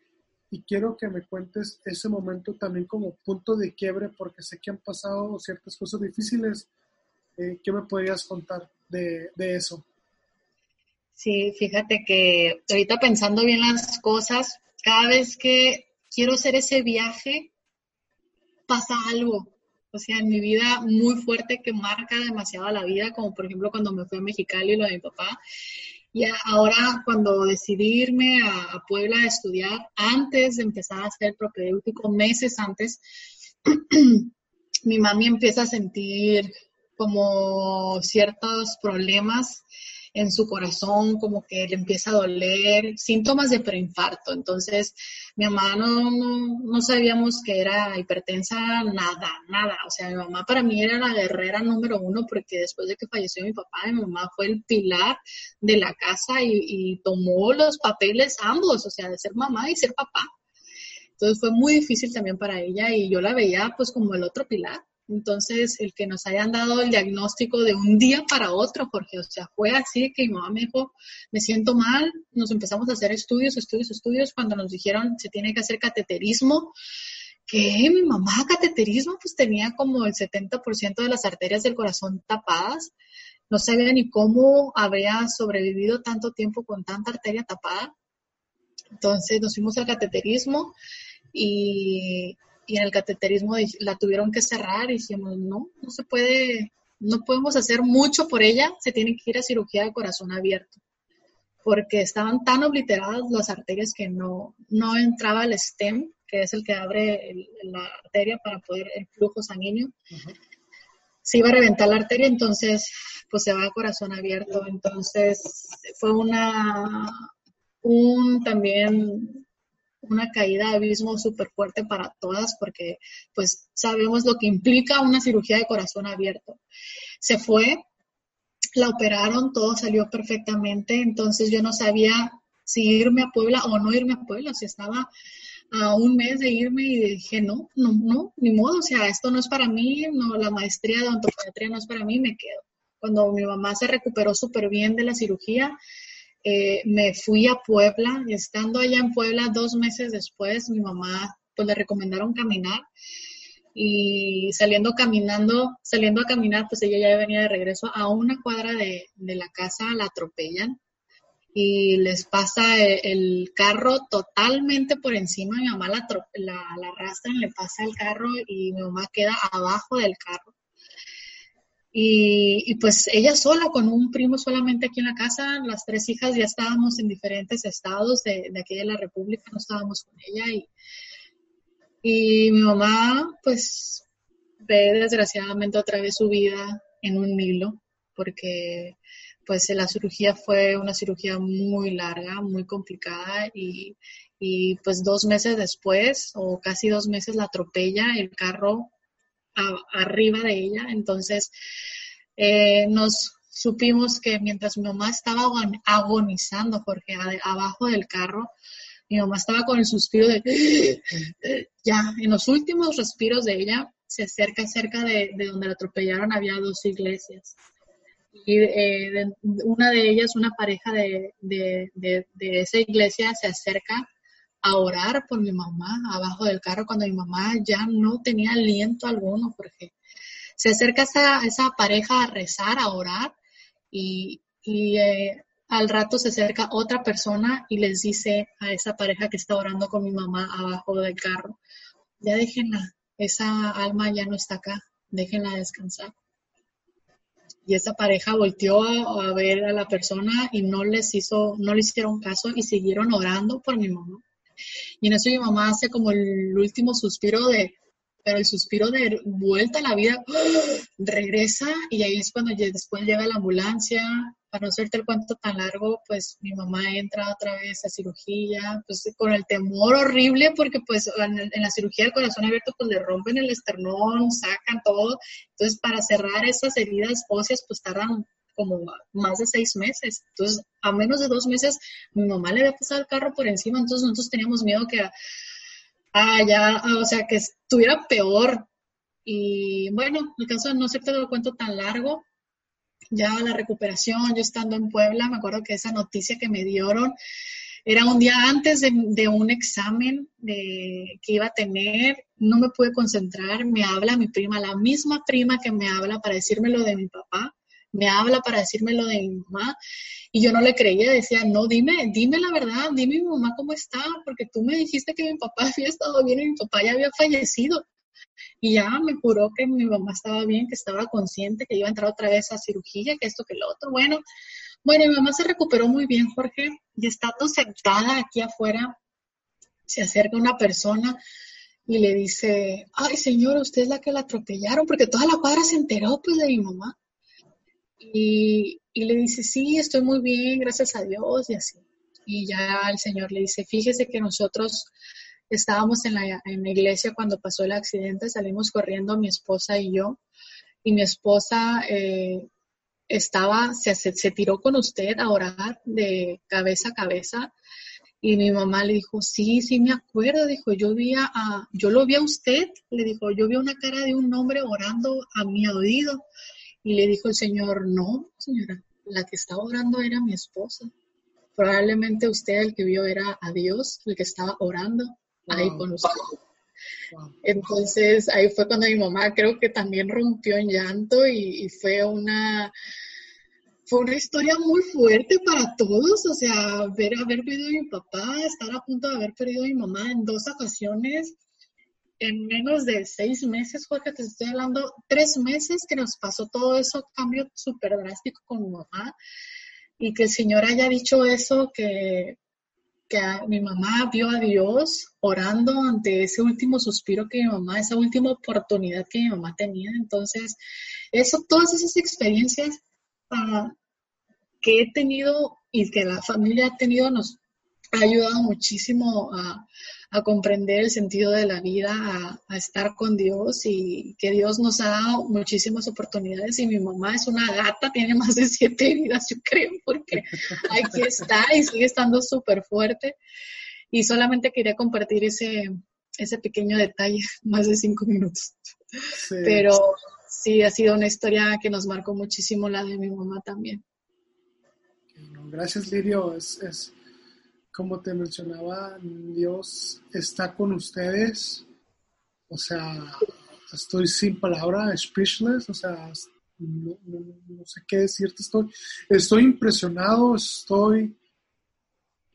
y quiero que me cuentes ese momento también como punto de quiebre, porque sé que han pasado ciertas cosas difíciles. Eh, ¿Qué me podrías contar de, de eso? Sí, fíjate que ahorita pensando bien las cosas, cada vez que quiero hacer ese viaje, pasa algo o sea, en mi vida muy fuerte que marca demasiado la vida, como por ejemplo cuando me fui a Mexicali, lo de mi papá. Y ahora cuando decidí irme a, Puebla a estudiar, antes de empezar a hacer propedéutico, meses antes, mi mami empieza a sentir como ciertos problemas en su corazón, como que le empieza a doler, síntomas de preinfarto. Entonces, mi mamá no, no, sabíamos que era hipertensa, nada, nada. O sea, mi mamá para mí era la guerrera número uno porque después de que falleció mi papá, mi mamá fue el pilar de la casa y, y tomó los papeles ambos, o sea, de ser mamá y ser papá. Entonces fue muy difícil también para ella y yo la veía pues como el otro pilar. Entonces, el que nos hayan dado el diagnóstico de un día para otro, Jorge, o sea, fue así que mi mamá me dijo, me siento mal, nos empezamos a hacer estudios, estudios, estudios, cuando nos dijeron se tiene que hacer cateterismo, que mi mamá cateterismo pues tenía como el 70% de las arterias del corazón tapadas, no sabía ni cómo habría sobrevivido tanto tiempo con tanta arteria tapada. Entonces nos fuimos al cateterismo y y en el cateterismo la tuvieron que cerrar y dijimos, no, no se puede, no podemos hacer mucho por ella, se tiene que ir a cirugía de corazón abierto, porque estaban tan obliteradas las arterias que no, no entraba el stem, que es el que abre la arteria para poder el flujo sanguíneo. Se iba a reventar la arteria, entonces pues se va a corazón abierto. Entonces fue una, un también una caída de abismo súper fuerte para todas porque pues sabemos lo que implica una cirugía de corazón abierto. Se fue, la operaron, todo salió perfectamente, entonces yo no sabía si irme a Puebla o no irme a Puebla, si estaba a un mes de irme y dije, no, no, no, ni modo, o sea, esto no es para mí, no, la maestría de ontopediatría no es para mí, me quedo. Cuando mi mamá se recuperó súper bien de la cirugía, eh, me fui a Puebla. Estando allá en Puebla dos meses después, mi mamá pues le recomendaron caminar. Y saliendo caminando, saliendo a caminar, pues ella ya venía de regreso a una cuadra de, la casa, la atropellan. Y les pasa el, el, carro totalmente por encima, mi mamá la, la, la arrastran, le pasa el carro y mi mamá queda abajo del carro y, pues ella sola, con un primo solamente aquí en la casa, las tres hijas ya estábamos en diferentes estados de, aquí de la República, no estábamos con ella. Y, y mi mamá, pues, ve desgraciadamente otra vez su vida en un hilo, porque pues la cirugía fue una cirugía muy larga, muy complicada y, y pues dos meses después o casi dos meses la atropella el carro arriba de ella. Entonces, eh, nos supimos que mientras mi mamá estaba agonizando, porque abajo del carro, mi mamá estaba con el suspiro de, ya, en los últimos respiros de ella, se acerca cerca de, donde la atropellaron, había dos iglesias. Y eh, una de ellas, una pareja de, de esa iglesia, se acerca a orar por mi mamá abajo del carro cuando mi mamá ya no tenía aliento alguno porque se acerca esa, esa pareja a rezar, a orar y, eh, al rato se acerca otra persona y les dice a esa pareja que está orando con mi mamá abajo del carro, ya déjenla, esa alma ya no está acá, déjenla descansar. Y esa pareja volteó a, a, ver a la persona y no les hizo, no le hicieron caso y siguieron orando por mi mamá. Y en eso mi mamá hace como el último suspiro de, pero el suspiro de vuelta a la vida, regresa y ahí es cuando después llega la ambulancia. Para no hacerte el cuento tan largo, pues mi mamá entra otra vez a cirugía, pues con el temor horrible porque pues en, la cirugía del corazón abierto pues le rompen el esternón, sacan todo. Entonces para cerrar esas heridas óseas pues tardan como más de seis meses. Entonces, a menos de dos meses, mi mamá le había pasado el carro por encima, entonces nosotros teníamos miedo que, ah, ya, o sea, que estuviera peor. Y bueno, el caso no sé te lo cuento tan largo, ya la recuperación, yo estando en Puebla, me acuerdo que esa noticia que me dieron era un día antes de, de un examen de, que iba a tener, no me pude concentrar, me habla mi prima, la misma prima que me habla para decirme lo de mi papá, me habla para decirme lo de mi mamá y yo no le creía, decía, no, dime, dime la verdad, dime mi mamá cómo está, porque tú me dijiste que mi papá había estado bien y mi papá ya había fallecido. Y ya me juró que mi mamá estaba bien, que estaba consciente, que iba a entrar otra vez a cirugía, que esto, que lo otro. Bueno, bueno, mi mamá se recuperó muy bien, Jorge, y estando sentada aquí afuera, se acerca una persona y le dice, ay señor, usted es la que la atropellaron, porque toda la cuadra se enteró pues de mi mamá. Y, y le dice, sí, estoy muy bien, gracias a Dios y así. Y ya el Señor le dice, fíjese que nosotros estábamos en la, en la iglesia cuando pasó el accidente, salimos corriendo mi esposa y yo, y mi esposa eh, estaba, se, se, tiró con usted a orar de cabeza a cabeza, y mi mamá le dijo, sí, sí me acuerdo, dijo, yo vi a, yo lo vi a usted, le dijo, yo vi una cara de un hombre orando a mi oído, y le dijo el Señor, no, señora, la que estaba orando era mi esposa. Probablemente usted el que vio era a Dios, el que estaba orando ahí con usted. Entonces ahí fue cuando mi mamá creo que también rompió en llanto y, fue una fue una historia muy fuerte para todos, o sea, ver haber perdido a mi papá, estar a punto de haber perdido a mi mamá en dos ocasiones, en menos de seis meses, Jorge, te estoy hablando, tres meses que nos pasó todo eso, cambio súper drástico con mi mamá, y que el Señor haya dicho eso, que que mi mamá vio a Dios orando ante ese último suspiro que mi mamá, esa última oportunidad que mi mamá tenía. Entonces, eso, todas esas experiencias uh, que he tenido y que la familia ha tenido nos ha ayudado muchísimo a, a comprender el sentido de la vida, a, estar con Dios y que Dios nos ha dado muchísimas oportunidades y mi mamá es una gata, tiene más de siete heridas, yo creo, porque aquí está y sigue estando súper fuerte. Y solamente quería compartir ese, ese pequeño detalle, más de cinco minutos. Pero sí, ha sido una historia que nos marcó muchísimo la de mi mamá también. Gracias, Lirio. Es, es, como te mencionaba, Dios está con ustedes. O sea, estoy sin palabra, speechless, o sea, no, sé qué decirte, estoy, estoy impresionado, estoy,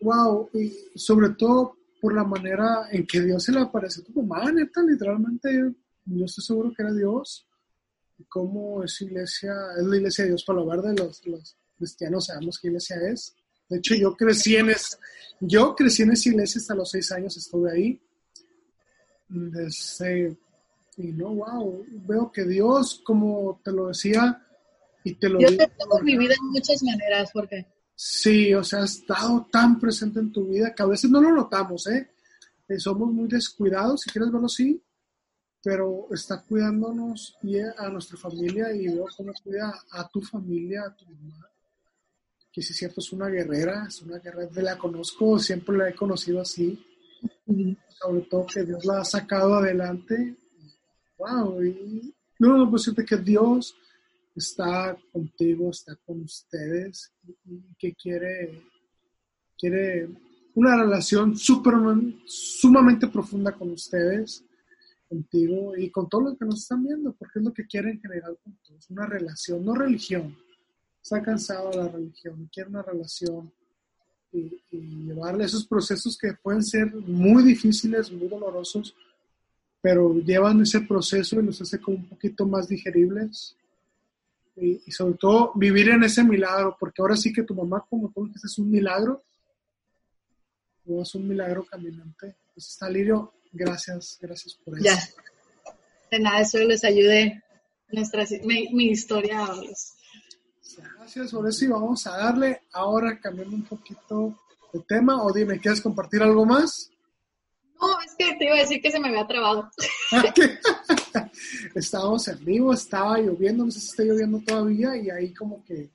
wow, y sobre todo por la manera en que Dios se le apareció a tu mamá, neta, literalmente, yo estoy seguro que era Dios, y cómo es iglesia, es la iglesia de Dios para lo de los, los cristianos, sabemos qué iglesia es, de hecho, yo crecí en, es, yo crecí en esa iglesia hasta los seis años, estuve ahí. Desde, y no, wow, veo que Dios, como te lo decía, y te lo Dios digo. Dios mi vida en muchas maneras, porque. Sí, o sea, ha estado tan presente en tu vida que a veces no lo notamos, ¿eh? eh somos muy descuidados, si quieres verlo así, pero está cuidándonos y a nuestra familia y veo cómo cuida a tu familia, a tu mamá, que sí es cierto, es una guerrera, es una guerrera, la conozco, siempre la he conocido así, sobre todo que Dios la ha sacado adelante, wow, y no, pues siente que Dios está contigo, está con ustedes, y que quiere, quiere una relación super, sumamente profunda con ustedes, contigo y con todos los que nos están viendo, porque es lo que quiere en general con todos, una relación, no religión, está cansado de la religión, quiere una relación y, llevarle esos procesos que pueden ser muy difíciles, muy dolorosos, pero llevan ese proceso y los hace como un poquito más digeribles. Y, sobre todo vivir en ese milagro, porque ahora sí que tu mamá, como tú dijiste, es un milagro, o es un milagro caminante. Pues está Lirio, gracias, gracias por eso. Ya, de nada, eso les ayude nuestra, mi, mi historia a los Gracias, por eso y vamos a darle ahora cambiando un poquito de tema. O dime, ¿quieres compartir algo más? No, es que te iba a decir que se me había trabado. Estábamos en vivo, estaba lloviendo, no sé si está lloviendo todavía, y ahí como que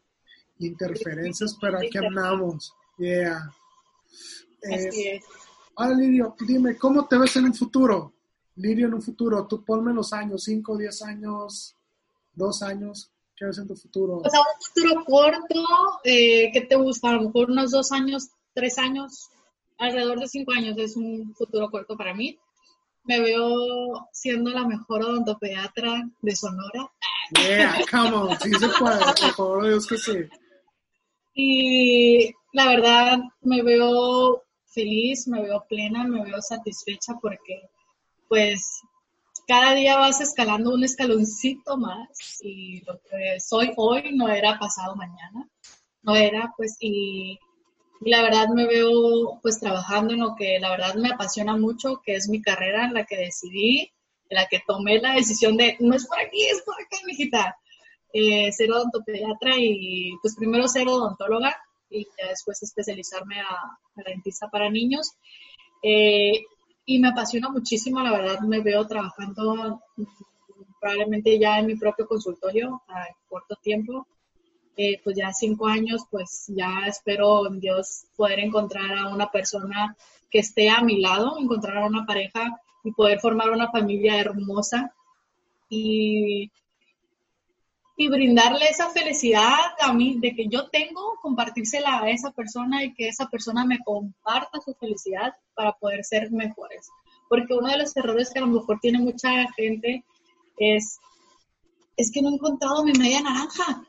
interferencias, pero aquí andamos. Yeah. Eh, ahora, Lirio, dime, ¿cómo te ves en un futuro? Lirio, en un futuro, tú ponme los años, 5, 10 años, 2 años, ¿Qué ves en tu futuro? Pues a un futuro corto, eh, ¿qué te gusta? A lo mejor unos dos años, tres años, alrededor de cinco años es un futuro corto para mí. Me veo siendo la mejor odontopediatra de Sonora. Yeah, come on, sí se puede, por favor, Dios que sí. Y la verdad, me veo feliz, me veo plena, me veo satisfecha porque, pues, cada día vas escalando un escaloncito más y lo que soy hoy no era pasado mañana, no era pues y, la verdad me veo pues trabajando en lo que la verdad me apasiona mucho, que es mi carrera en la que decidí, en la que tomé la decisión de no es por aquí, es por acá, mijita. eh, ser odontopediatra y pues primero ser odontóloga y después especializarme a, dentista para niños. Eh, y me apasiona muchísimo, la verdad me veo trabajando probablemente ya en mi propio consultorio a corto tiempo. Eh, pues ya cinco años, pues ya espero en Dios poder encontrar a una persona que esté a mi lado, encontrar a una pareja y poder formar una familia hermosa y y brindarle esa felicidad a mí de que yo tengo, compartírsela a esa persona y que esa persona me comparta su felicidad para poder ser mejores. Porque uno de los errores que a lo mejor tiene mucha gente es, es que no he encontrado mi media naranja.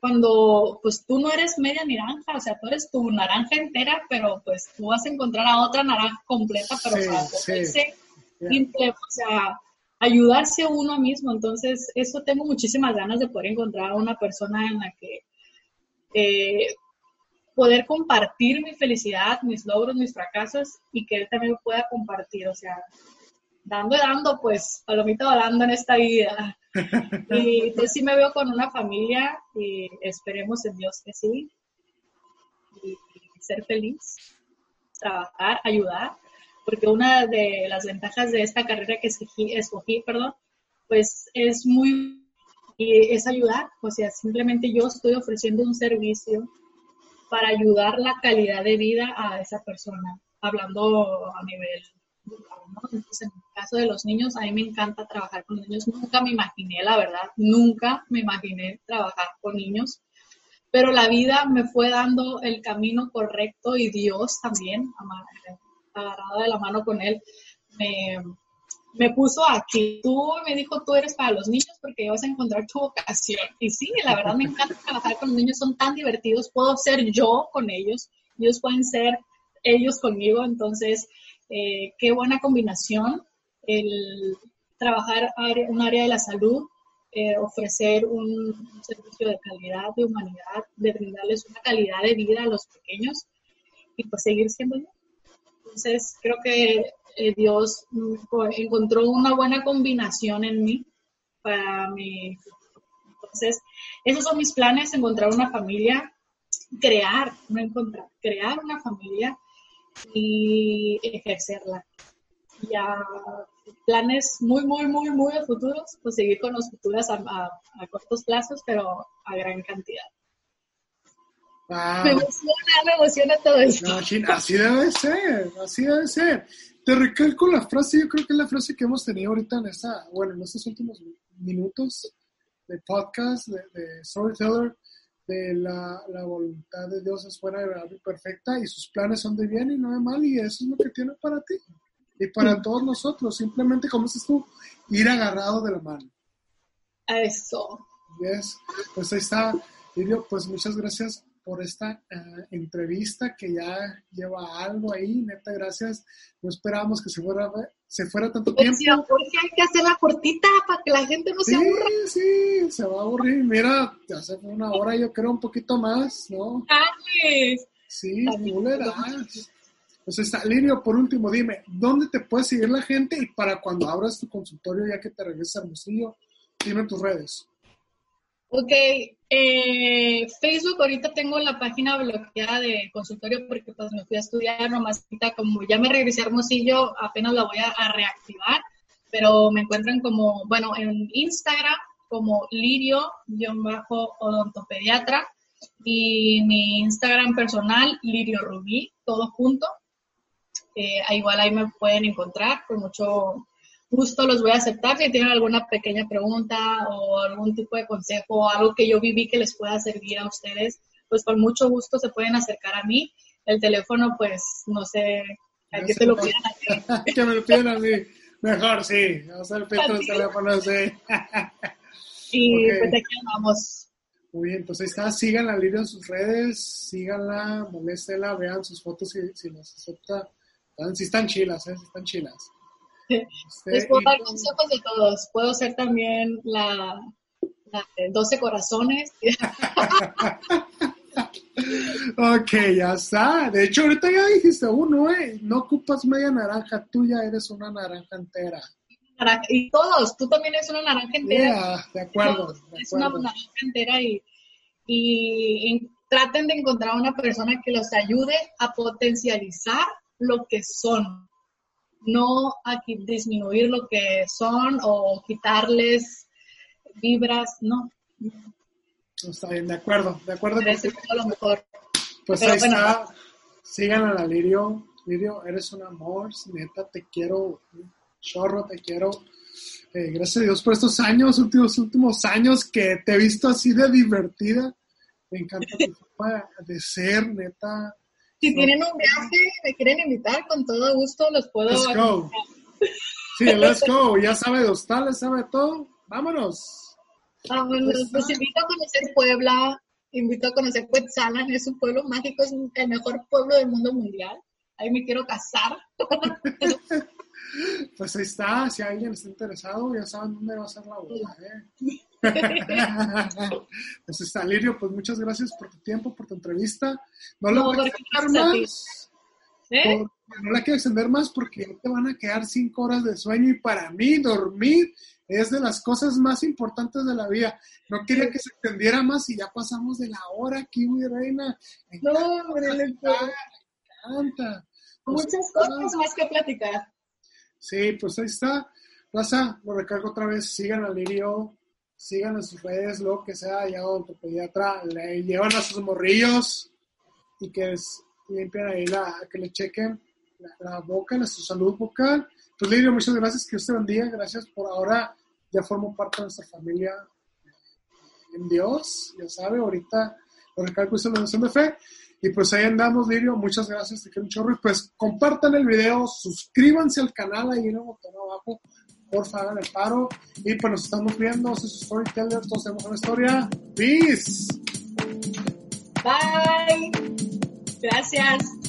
Cuando pues tú no eres media naranja, o sea, tú eres tu naranja entera, pero pues tú vas a encontrar a otra naranja completa, pero para poder simple, o sea, ayudarse uno mismo. Entonces, eso tengo muchísimas ganas de poder encontrar a una persona en la que eh, poder compartir mi felicidad, mis logros, mis fracasos y que él también pueda compartir. O sea, dando y dando, pues, palomita volando en esta vida. Y entonces sí me veo con una familia y esperemos en Dios que sí. y ser feliz, trabajar, ayudar porque una de las ventajas de esta carrera que escogí, perdón, pues es muy, es ayudar, o sea, simplemente yo estoy ofreciendo un servicio para ayudar la calidad de vida a esa persona, hablando a nivel Entonces, en el caso de los niños, a mí me encanta trabajar con niños. Nunca me imaginé, la verdad, nunca me imaginé trabajar con niños, pero la vida me fue dando el camino correcto y Dios también, agarrada de la mano con él, me, puso aquí. Tú me dijo, tú eres para los niños porque vas a encontrar tu vocación. Y sí, la verdad me encanta trabajar con los niños, son tan divertidos, puedo ser yo con ellos, ellos pueden ser ellos conmigo, entonces, eh, qué buena combinación el trabajar un área de la salud, eh, ofrecer un, servicio de calidad, de humanidad, de brindarles una calidad de vida a los pequeños y pues seguir siendo yo. Entonces, creo que eh, Dios mm, encontró una buena combinación en mí para mi... Entonces, esos son mis planes, encontrar una familia, crear, no encontrar, crear una familia y ejercerla. Ya planes muy, muy, muy, muy futuros, pues seguir con los futuros a cortos plazos, pero a gran cantidad. Me emociona, me emociona todo esto. así debe ser, así debe ser. Te recalco la frase, yo creo que es la frase que hemos tenido ahorita en esta, bueno, en estos últimos minutos de podcast, de, de Storyteller, de la, la, voluntad de Dios es fuera de perfecta y sus planes son de bien y no de mal y eso es lo que tiene para ti y para todos nosotros, simplemente como dices tú, ir agarrado de la mano. Eso. Yes. Pues ahí está, Lirio, pues muchas gracias por esta eh, entrevista que ya lleva algo ahí, neta, gracias. No esperábamos que se fuera, se fuera tanto tiempo. porque hay que hacerla cortita para que la gente no se aburra. Sí, se va a aburrir. Mira, ya fue una hora, yo creo un poquito más, ¿no? Sí, le das. Pues está, Lirio, por último, dime, ¿dónde te puede seguir la gente? Y para cuando abras tu consultorio, ya que te regreses a Hermosillo, dime tus redes. Ok, eh, Facebook ahorita tengo la página bloqueada de consultorio porque pues me fui a estudiar nomás como ya me regresé a Hermosillo, apenas la voy a, reactivar, pero me encuentran como, bueno, en Instagram como lirio-odontopediatra y mi Instagram personal, Lirio Rubí, todo junto. Eh, igual ahí me pueden encontrar con mucho justo los voy a aceptar. Si tienen alguna pequeña pregunta o algún tipo de consejo o algo que yo viví que les pueda servir a ustedes, pues con mucho gusto se pueden acercar a mí. El teléfono, pues, no sé, a qué te lo pidan a ti. que me lo pidan a mí. Mejor, sí. Vamos a ver el teléfono, sí. y pues aquí vamos. Muy bien, pues ahí está, síganla Lidia en sus redes, síganla, moléstela, vean sus fotos si, si las acepta. Si están chilas, ¿eh? si están chilas. Les puedo dar consejos de todos. Puedo ser también la, de 12 corazones. ok, ya está. De hecho, ahorita ya dijiste uno, ¿eh? No ocupas media naranja, tú ya eres una naranja entera. y todos, tú también eres una naranja entera. Yeah, de acuerdo. Es una naranja entera y, y en- traten de encontrar una persona que los ayude a potencializar lo que son, no a disminuir lo que son o quitarles vibras, no. Está bien, de acuerdo, de acuerdo todo lo mejor. Pues Pero ahí bueno. está. Sigan a la Lirio. Lirio, eres un amor. Neta, te quiero. Chorro, te quiero. Eh, gracias a Dios por estos años, últimos, últimos años que te he visto así de divertida. Me encanta tu forma de ser, neta. Si tienen un viaje, me quieren invitar, con todo gusto los puedo Let's go. Sí, let's go. Ya sabe de hostales, sabe todo. Vámonos. Vámonos, Pues, los invito a conocer Puebla, invito a conocer Cuetzalan, es un pueblo mágico, es el mejor pueblo del mundo mundial. Ahí me quiero casar. Pues ahí está. Si alguien está interesado, ya saben dónde va a ser la boda. ¿eh? pues está, Lirio, pues muchas gracias por tu tiempo, por tu entrevista. No la No, voy a extender más. ¿Eh? porque no la quiero extender más porque te van a quedar cinco horas de sueño y para mí dormir es de las cosas más importantes de la vida. No quería que se extendiera más y ya pasamos de la hora aquí, mi reina. Me No, encanta, me encanta, me encanta. Pues, Muchas cosas más que platicar. Sí, pues ahí está. Plaza, lo recargo otra vez. Sigan a Lirio, sigan en sus redes, lo que sea, ya pediatra, le llevan a sus morrillos y que es- limpian ahí la, que le chequen la, la boca, la, su salud bucal. Pues Lirio, muchas gracias, que te bendiga, gracias por ahora, ya formo parte de nuestra familia en Dios, ya sabe, ahorita lo recargo hizo la oración de fe. Y pues ahí andamos, Lirio. Muchas gracias, te quiero un chorro. Y pues compartan el video, suscríbanse al canal ahí en el botón abajo. Porfa, hagan el paro. Y pues nos estamos viendo. Soy su storyteller, todos tenemos una historia. Peace. Bye. Gracias.